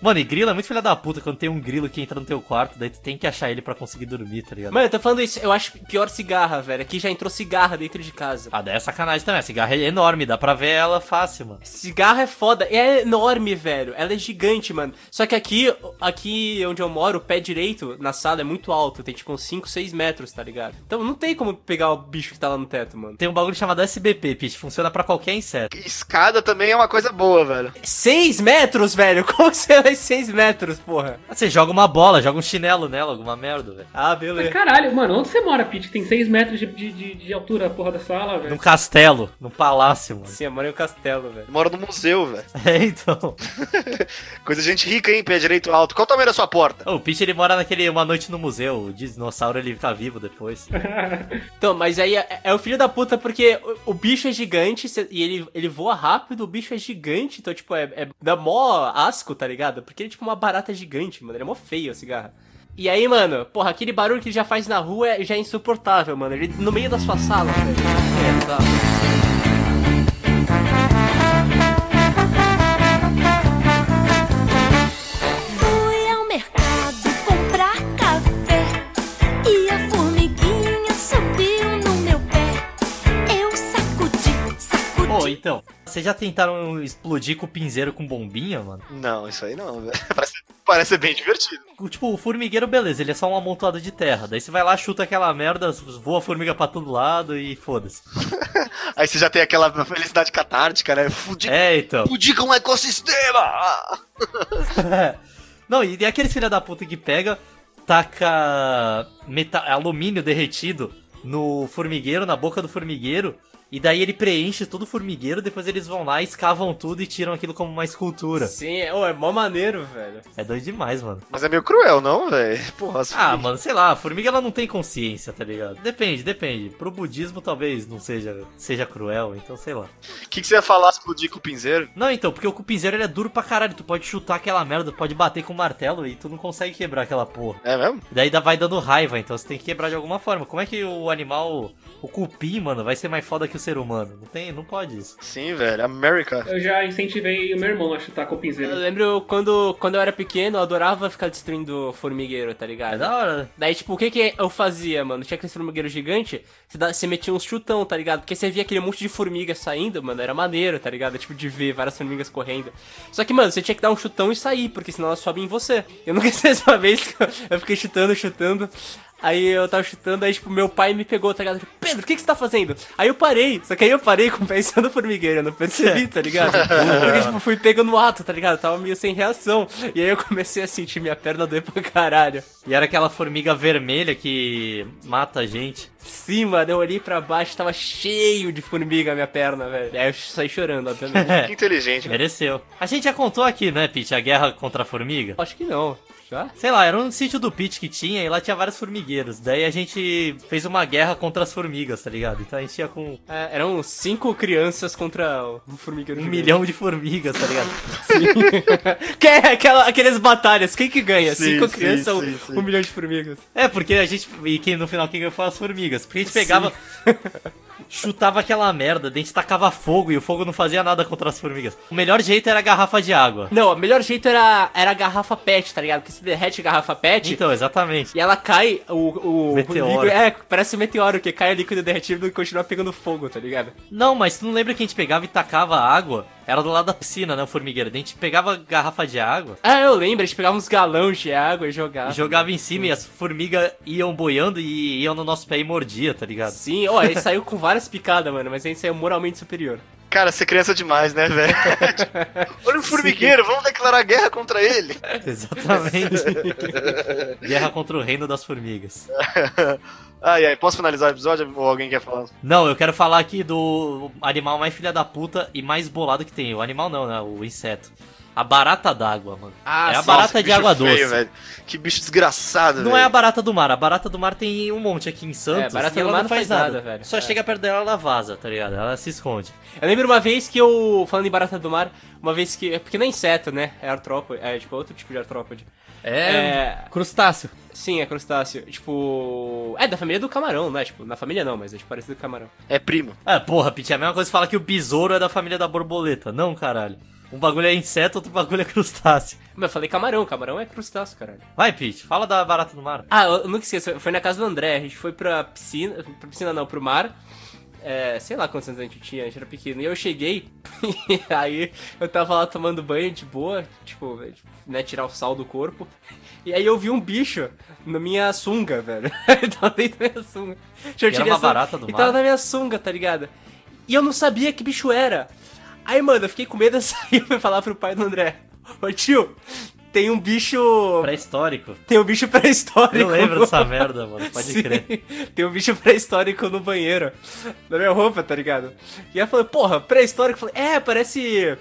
Mano, e grilo é muito filha da puta quando tem um grilo que entra no teu quarto, daí tu tem que achar ele pra conseguir dormir, tá ligado? Mano, eu tô falando isso, eu acho pior cigarra, velho. Aqui já entrou cigarra dentro de casa. Ah, daí é sacanagem também. A cigarra é enorme, dá pra ver ela fácil, mano. Cigarra é foda, é enorme, velho. Ela é gigante, mano. Só que aqui, aqui onde eu moro, o pé direito na sala é muito alto. Tem tipo uns 5, 6 metros, tá ligado? Então não tem como pegar o bicho que tá lá no teto, mano. Tem um bagulho chamado SBP, Pete, funciona pra qualquer inseto. Escada também é uma coisa boa, velho. 6 metros, velho? Como que você vai 6 metros, porra? Você joga uma bola, joga um chinelo nela, alguma merda, velho. Ah, Mas beleza. caralho, mano, onde você mora, Pete? Tem 6 metros de, de, de, de altura porra da sala, velho. Num castelo, num palácio, mano. Sim, eu moro em um castelo, velho. Mora no museu, velho. É, então. Coisa de gente rica, hein? Pé direito alto. Qual o tamanho da sua porta? O Pete, ele mora naquele Uma Noite no Museu. O dinossauro, ele fica vivo depois. Então, mas aí é, é o filho da puta porque o, o bicho é gigante e ele, ele voa rápido, o bicho é gigante, então, tipo, é, é dá mó asco, tá ligado? Porque ele é tipo uma barata gigante, mano. Ele é mó feio a cigarra. E aí, mano, porra, aquele barulho que ele já faz na rua é, já é insuportável, mano. Ele no meio da sua sala, velho. É, tá. Vocês já tentaram explodir com o pinzeiro com bombinha, mano? Não, isso aí não. Parece, parece ser bem divertido. Tipo, o formigueiro, beleza, ele é só um amontoado de terra. Daí você vai lá, chuta aquela merda, voa a formiga pra todo lado e foda-se. Aí você já tem aquela felicidade catártica, né? Fudi, É, então. fudi com o ecossistema! Não, e tem aqueles filha da puta que pega, taca meta- alumínio derretido no formigueiro, na boca do formigueiro, e daí ele preenche todo o formigueiro, depois eles vão lá, escavam tudo e tiram aquilo como uma escultura. Sim, é, é mó maneiro, velho. É doido demais, mano. Mas é meio cruel, não, velho? Porra, as Ah, mano, sei lá, a formiga ela não tem consciência, tá ligado? Depende, depende. Pro budismo talvez não seja, seja cruel, então sei lá. O que, que você ia falar explodir com o pinzeiro? Não, então, porque o cupinzeiro ele é duro pra caralho, tu pode chutar aquela merda, tu pode bater com o martelo e tu não consegue quebrar aquela porra. É mesmo? Daí dá- vai dando raiva, então você tem que quebrar de alguma forma. Como é que o animal, o cupim, mano, vai ser mais foda que o ser humano? Não tem, não pode isso. Sim, velho. America. Eu já incentivei o meu irmão a chutar com o Eu lembro quando, quando eu era pequeno, eu adorava ficar destruindo formigueiro, tá É ligado? da hora. Daí, tipo, o que que eu fazia, mano? Tinha aquele formigueiro gigante, você, dá- você metia uns chutão, tá ligado? Porque você via aquele monte de formiga saindo, mano, era maneiro, tá ligado? Tipo, de ver várias formigas correndo. Só que, mano, você tinha que dar um chutão e sair, porque senão elas sobem em você. Eu nunca esqueci uma vez que eu fiquei chutando, chutando. Aí eu tava chutando, aí, tipo, meu pai me pegou, tá ligado? Tipo, Pedro, o que, que você tá fazendo? Aí eu parei, só que aí eu parei com o pé em cima do formigueiro, eu não percebi, tá ligado? Porque, tipo, fui pegando no ato, tá ligado? Eu tava meio sem reação. E aí eu comecei a sentir minha perna doer pra caralho. E era aquela formiga vermelha que mata a gente. Sim, mano, eu olhei pra baixo, tava cheio de formiga a minha perna, velho. Aí eu saí chorando, obviamente. Que inteligente. Mereceu. A gente já contou aqui, né, Pete, a guerra contra a formiga? Acho que não. Sei lá, era um sítio do Pete que tinha e lá tinha vários formigueiros. Daí a gente fez uma guerra contra as formigas, tá ligado? Então a gente ia com É, eram cinco crianças contra um formigueiro um milhão de formigas, tá ligado? que é aquela, aqueles batalhas, quem que ganha? Sim, cinco sim, crianças ou sim, sim. um milhão de formigas? É, porque a gente. E quem, no final quem ganhou foi as formigas. Porque a gente pegava. chutava aquela merda, gente tacava fogo e o fogo não fazia nada contra as formigas. O melhor jeito era a garrafa de água. Não, o melhor jeito era, era a garrafa pet, tá ligado? Porque se derrete a garrafa pet Então, exatamente. e ela cai, o, o Meteoro. líquido- é, parece um meteoro, que cai o líquido derretido e continua pegando fogo, tá ligado? Não, mas tu não lembra que a gente pegava e tacava água? Era do lado da piscina, né, o formigueiro. Daí a gente pegava garrafa de água Ah, eu lembro, a gente pegava uns galões de água e jogava. e jogava em cima e as formigas iam boiando e iam no nosso pé e mordia, tá ligado? Sim, ó, ele saiu com várias picadas, mano, mas a gente saiu moralmente superior. Cara, você é criança demais, né, velho? Olha o formigueiro, vamos declarar guerra contra ele. Exatamente. Guerra contra o reino das formigas. Ai, ai, posso finalizar o episódio ou alguém quer falar? Não, eu quero falar aqui do animal mais filha da puta e mais bolado que tem. O animal não, né? O inseto. A barata d'água, mano. Ah, é a sim. barata Nossa, que de bicho água feio, doce. velho. Que bicho desgraçado, Não velho. é a barata do mar. A barata do mar tem um monte aqui em Santos. É, barata e ela do mar não faz nada, velho. Só É. chega perto dela, ela vaza, tá ligado? Ela se esconde. Eu lembro uma vez que eu, falando em barata do mar, uma vez que, é porque não é inseto, né, é artrópode, é tipo outro tipo de artrópode. É. crustáceo. Sim, é crustáceo. Tipo. É da família do camarão, né? Tipo, na família não, mas é tipo, parecido com camarão. É primo. É, porra, Pete, é a mesma coisa que fala que o besouro é da família da borboleta. Não, caralho. Um bagulho é inseto, outro bagulho é crustáceo. Mas eu falei camarão, camarão é crustáceo, caralho. Vai, Pete, fala da barata do mar. Ah, eu nunca esqueço, foi na casa do André, a gente foi pra piscina, pra piscina não, pro mar. É, sei lá quantos anos a gente tinha, a gente era pequeno. E eu cheguei, e aí eu tava lá tomando banho de boa, tipo, né, tirar o sal do corpo. E aí eu vi um bicho na minha sunga, velho. Ele tava dentro da minha sunga. Eu era uma barata do E mar? tava na minha sunga, tá ligado? E eu não sabia que bicho era. Aí, mano, eu fiquei com medo de sair e fui falar pro pai do André. Ô tio, tem um bicho. Pré-histórico. Tem um bicho pré-histórico. Eu lembro dessa merda, mano. Pode Sim, crer. Tem um bicho pré-histórico no banheiro. Na minha roupa, tá ligado? E aí eu falei, porra, pré-histórico? Eu Falei, é, parece.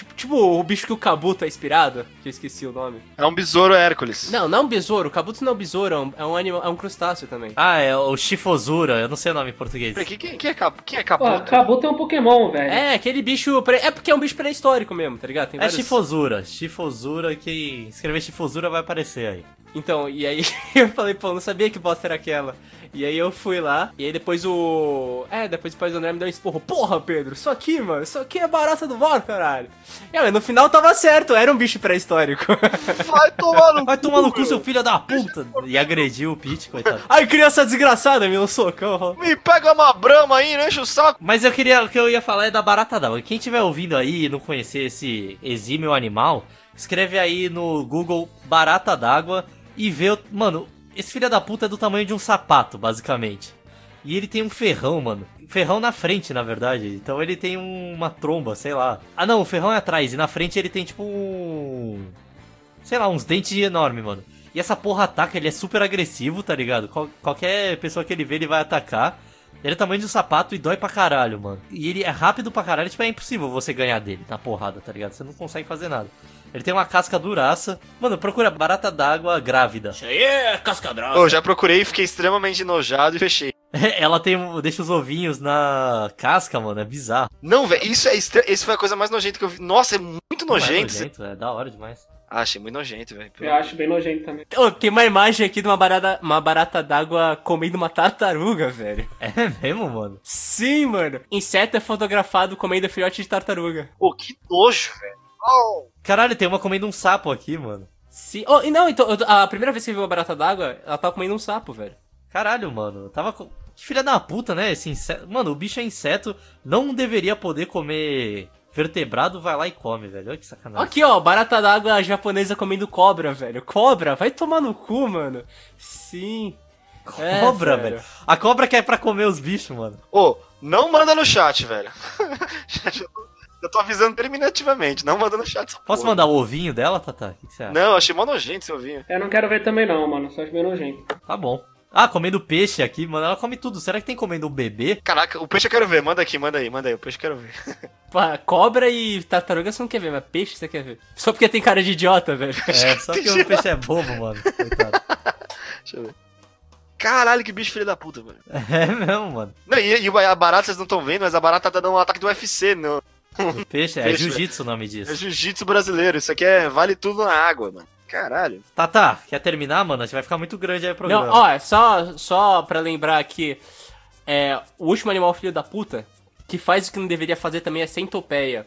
Tipo, tipo o bicho que o Kabuto é inspirado. Que eu esqueci o nome. É um besouro Hércules. Não, não é um besouro. O Kabuto não é um besouro, é um, é um animal, é um crustáceo também. Ah, é o Chifosura, eu não sei o nome em português. Peraí, quem, quem é, quem é Pô, capoto? Kabuto é um Pokémon, velho. É, aquele bicho. pré- É porque é um bicho pré-histórico mesmo, tá ligado? Tem É Chifosura. Chifosura, que escrever Chifosura vai aparecer aí. Então, e aí eu falei, pô, não sabia que bosta era aquela. E aí eu fui lá, e aí depois o. É, depois o pai do André me deu um esporro. Porra, Pedro, isso aqui, mano, isso aqui é barata do mar, caralho. E aí, no final tava certo, era um bicho pré-histórico. Vai tomar no Vai tomar no cu, seu filho da puta! E agrediu o Pete, coitado. Ai, criança desgraçada, me deu um socão. Me pega uma brama aí, não enche o saco. Mas eu queria, o que eu ia falar é da barata d'água. Quem estiver ouvindo aí e não conhecer esse exímio animal, escreve aí no Google barata d'água e vê, mano, esse filho da puta é do tamanho de um sapato, basicamente. E ele tem um ferrão, mano. Ferrão na frente, na verdade. Então ele tem um- uma tromba, sei lá. Ah, não, o ferrão é atrás. E na frente ele tem tipo um. Sei lá, uns dentes enormes, mano. E essa porra ataca, ele é super agressivo, tá ligado? Qual- qualquer pessoa que ele vê, ele vai atacar. Ele é tamanho de um sapato e dói pra caralho, mano. E ele é rápido pra caralho, tipo, é impossível você ganhar dele na porrada, tá ligado? Você não consegue fazer nada. Ele tem uma casca duraça. Mano, procura barata d'água grávida. Isso aí é casca grossa. Eu já procurei, fiquei extremamente enojado e fechei. Ela tem, um- deixa os ovinhos na casca, mano, é bizarro. Não, velho, isso é estra... Isso foi a coisa mais nojenta que eu vi. Nossa, é muito Não é nojento. nojento, é da hora demais. Ah, achei muito nojento, velho. Eu acho bem nojento também. Ô, tem uma imagem aqui de uma barata, uma barata d'água comendo uma tartaruga, velho. É mesmo, mano? Sim, mano. Inseto é fotografado comendo filhote de tartaruga. Pô, que nojo, velho. Oh. Caralho, tem uma comendo um sapo aqui, mano. Sim. Oh, e não, então, a primeira vez que eu vi uma barata d'água, ela tava comendo um sapo, velho. Caralho, mano. Tava com. Que filha da puta, né? Esse inseto. Mano, o bicho é inseto. Não deveria poder comer vertebrado, vai lá e come, velho. Olha que sacanagem. Aqui, ó, barata d'água japonesa comendo cobra, velho. Cobra, vai tomar no cu, mano. Sim. É, Cobra, velho. A cobra que é pra comer os bichos, mano. Ô, não manda no chat, velho. eu tô avisando terminativamente, não manda no chat. essa Posso porra. mandar o ovinho dela, Tata? O que você acha? Não, achei mó nojento seu vinho. Eu não quero ver também não, mano. Só acho bem nojento. Tá bom. Ah, comendo peixe aqui, mano. Ela come tudo. Será que tem comendo um bebê? Caraca, o peixe eu quero ver. Manda aqui, manda aí, manda aí. O peixe eu quero ver. Pá, Cobra e tartaruga você não quer ver, mas peixe você quer ver. Só porque tem cara de idiota, velho. É, só que o peixe é bobo, mano. Coitado. Deixa eu ver. Caralho, que bicho filho da puta, velho. É mesmo, mano. Não, e, e a barata vocês não estão vendo, mas a barata tá dando um ataque do UFC, no, O peixe é Peixe, jiu-jitsu o nome é disso. jiu-jitsu brasileiro. Isso aqui é vale tudo na água, mano. Caralho. Tata, quer terminar, mano? A gente vai ficar muito grande aí o programa. Não, ó, só, só pra lembrar aqui, é, o último animal filho da puta, que faz o que não deveria fazer também é centopeia.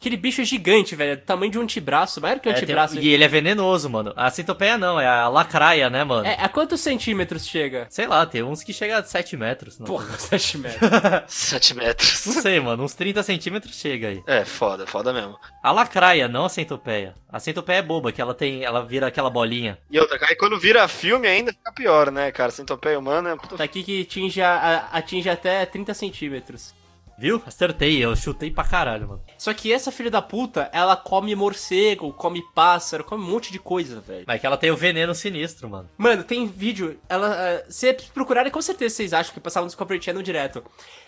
Aquele bicho é gigante, velho, é do tamanho de um antebraço, maior que um É, tem- antebraço. E ele é venenoso, mano. A centopeia não, é a lacraia, né, mano? É, a quantos centímetros chega? Sei lá, tem uns que chegam a 7 metros. Não, Porra, 7 metros. 7 metros. não sei, mano. Uns 30 centímetros chega aí. É, foda, foda mesmo. A lacraia, não a centopeia. A centopeia é boba, que ela tem. Ela vira aquela bolinha. E outra, aí quando vira filme ainda fica pior, né, cara? Centopeia humana é puta Tá aqui que atinge, a- atinge até 30 centímetros. Viu? Acertei, eu chutei pra caralho, mano. Só que essa filha da puta, ela come morcego, come pássaro, come um monte de coisa, velho. Mas é que ela tem o veneno sinistro, mano. Mano, tem vídeo, ela. eh, Se procurarem, com certeza vocês acham que passavam no Discovery Channel direto.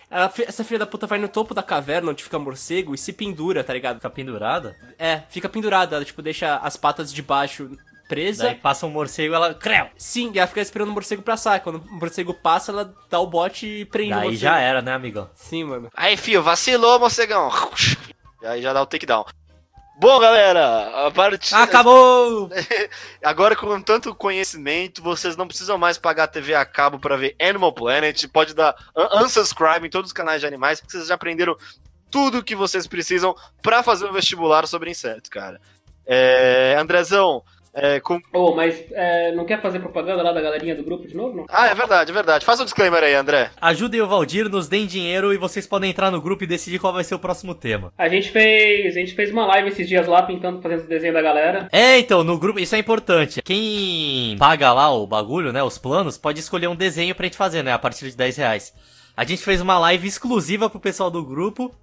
Ela, essa filha da puta vai no topo da caverna onde fica morcego e se pendura, tá ligado? Fica pendurada. É, fica pendurada, ela tipo deixa as patas de baixo presa. Daí passa um morcego ela. Creu! Sim, ela fica esperando o morcego passar. Quando o morcego passa, ela dá o bote e prende o Daí morcego. já era, né, amigão? Sim, mano. Aí, fio, vacilou, morcegão. E aí já dá o takedown. Bom, galera, a parte... Acabou! Agora, com tanto conhecimento, vocês não precisam mais pagar TV a cabo pra ver Animal Planet. Pode dar un- unsubscribe em todos os canais de animais, porque vocês já aprenderam tudo que vocês precisam pra fazer um vestibular sobre insetos, cara. É, Andrezão, é, com... Ô, mas é, não quer fazer propaganda lá da galerinha do grupo de novo, não? Ah, é verdade, é verdade. Faz um disclaimer aí, André. Ajudem o Valdir, nos deem dinheiro e vocês podem entrar no grupo e decidir qual vai ser o próximo tema. A gente fez. A gente fez uma live esses dias lá pintando, fazendo os desenhos da galera. É, então, no grupo, isso é importante. Quem paga lá o bagulho, né, os planos, pode escolher um desenho pra gente fazer, né, a partir de 10 reais. A gente fez uma live exclusiva pro pessoal do grupo,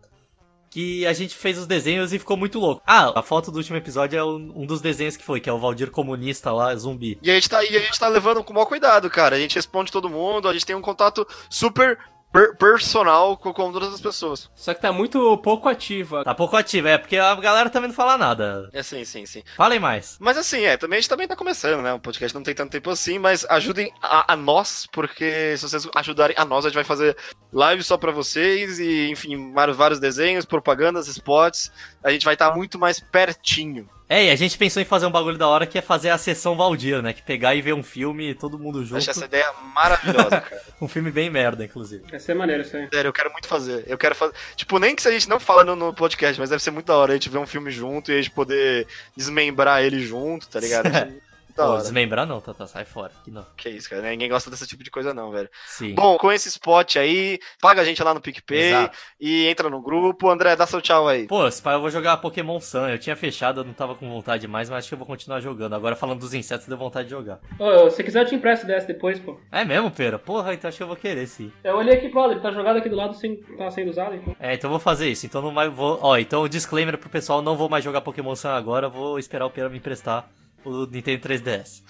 que a gente fez os desenhos e ficou muito louco. Ah, a foto do último episódio é um dos desenhos que foi, que é o Valdir comunista lá, zumbi. E a gente tá, e a gente tá levando com o maior cuidado, cara. A gente responde todo mundo, a gente tem um contato super per- personal com, com todas as pessoas. Só que tá muito pouco ativa. Tá pouco ativo, é, porque a galera também não fala nada. É sim, sim, sim. Falem mais. Mas assim, é, também a gente também tá começando, né? O podcast não tem tanto tempo assim, mas ajudem a, a nós, porque se vocês ajudarem a nós, a gente vai fazer live só pra vocês e, enfim, vários, vários desenhos, propagandas, spots. A gente vai estar muito mais pertinho. É, e a gente pensou em fazer um bagulho da hora que é fazer a sessão Valdir, né? Que pegar e ver um filme, todo mundo junto. Acho essa ideia maravilhosa, cara. Um filme bem merda, inclusive. Vai ser maneiro isso aí. Sério, eu quero muito fazer. Eu quero fazer. Tipo, nem que se a gente não fala no, no podcast, mas deve ser muito da hora a gente ver um filme junto e a gente poder desmembrar ele junto, tá ligado? Da Pô, hora. desmembrar não, tá, tá, sai fora. Que não. Que isso, cara. Ninguém gosta desse tipo de coisa, não, velho. Sim. Bom, com esse spot aí, paga a gente lá no PicPay Exato. e entra no grupo. André, dá seu tchau aí. Pô, pai eu vou jogar Pokémon Sun. Eu tinha fechado, eu não tava com vontade mais, mas acho que eu vou continuar jogando. Agora falando dos insetos, deu vontade de jogar. Ô, se quiser eu te empresto dessa depois, pô. É mesmo, pera? Porra, então acho que eu vou querer sim. Eu olhei aqui pro lado, ele tá jogado aqui do lado sem tá sendo usado, então. É, então eu vou fazer isso. Então não mais vou. Ó, então disclaimer pro pessoal, não vou mais jogar Pokémon Sun agora, vou esperar o Pera me emprestar o Nintendo 3DS.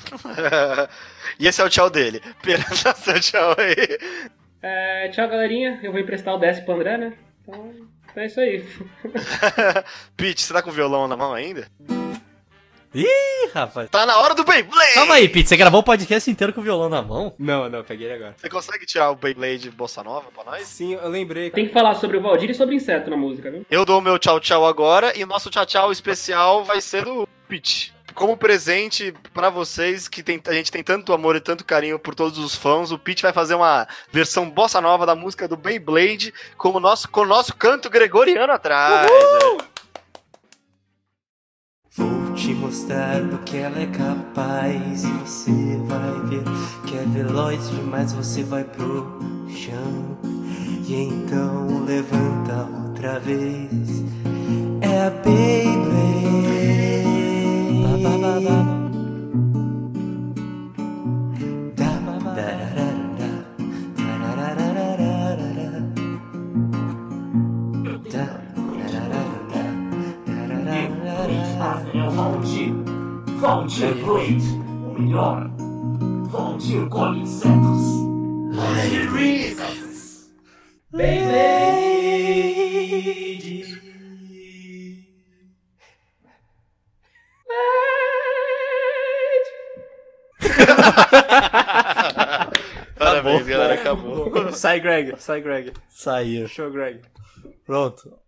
e esse é o tchau dele. Pera, seu tchau aí. É, tchau, galerinha. Eu vou emprestar o DS pro André, né? Então, é isso aí. Pete, você tá com o violão na mão ainda? Ih, rapaz. Tá na hora do Beyblade! Calma aí, Pete, você gravou o podcast inteiro com o violão na mão? Não, não, peguei ele agora. Você consegue tirar o Beyblade Bossa Nova pra nós? Sim, eu lembrei. Tem que falar sobre o Valdir e sobre inseto na música, viu? Eu dou o meu tchau tchau agora e o nosso tchau tchau especial vai ser do Pete. Como presente pra vocês, que tem- a gente tem tanto amor e tanto carinho por todos os fãs, o Pete vai fazer uma versão bossa nova da música do Beyblade com o nosso, com o nosso canto gregoriano atrás. né? Vou te mostrar do que ela é capaz e você vai ver que é veloz demais. Você vai pro chão e então levanta outra vez. É a Beyblade. Dararararara. É o. Valdir Blade. O melhor. Valdir colhe insetos. Valdir insetos. Parabéns, galera, acabou. Sai, Greg, sai, Greg. Saiu. Show, Greg. Pronto.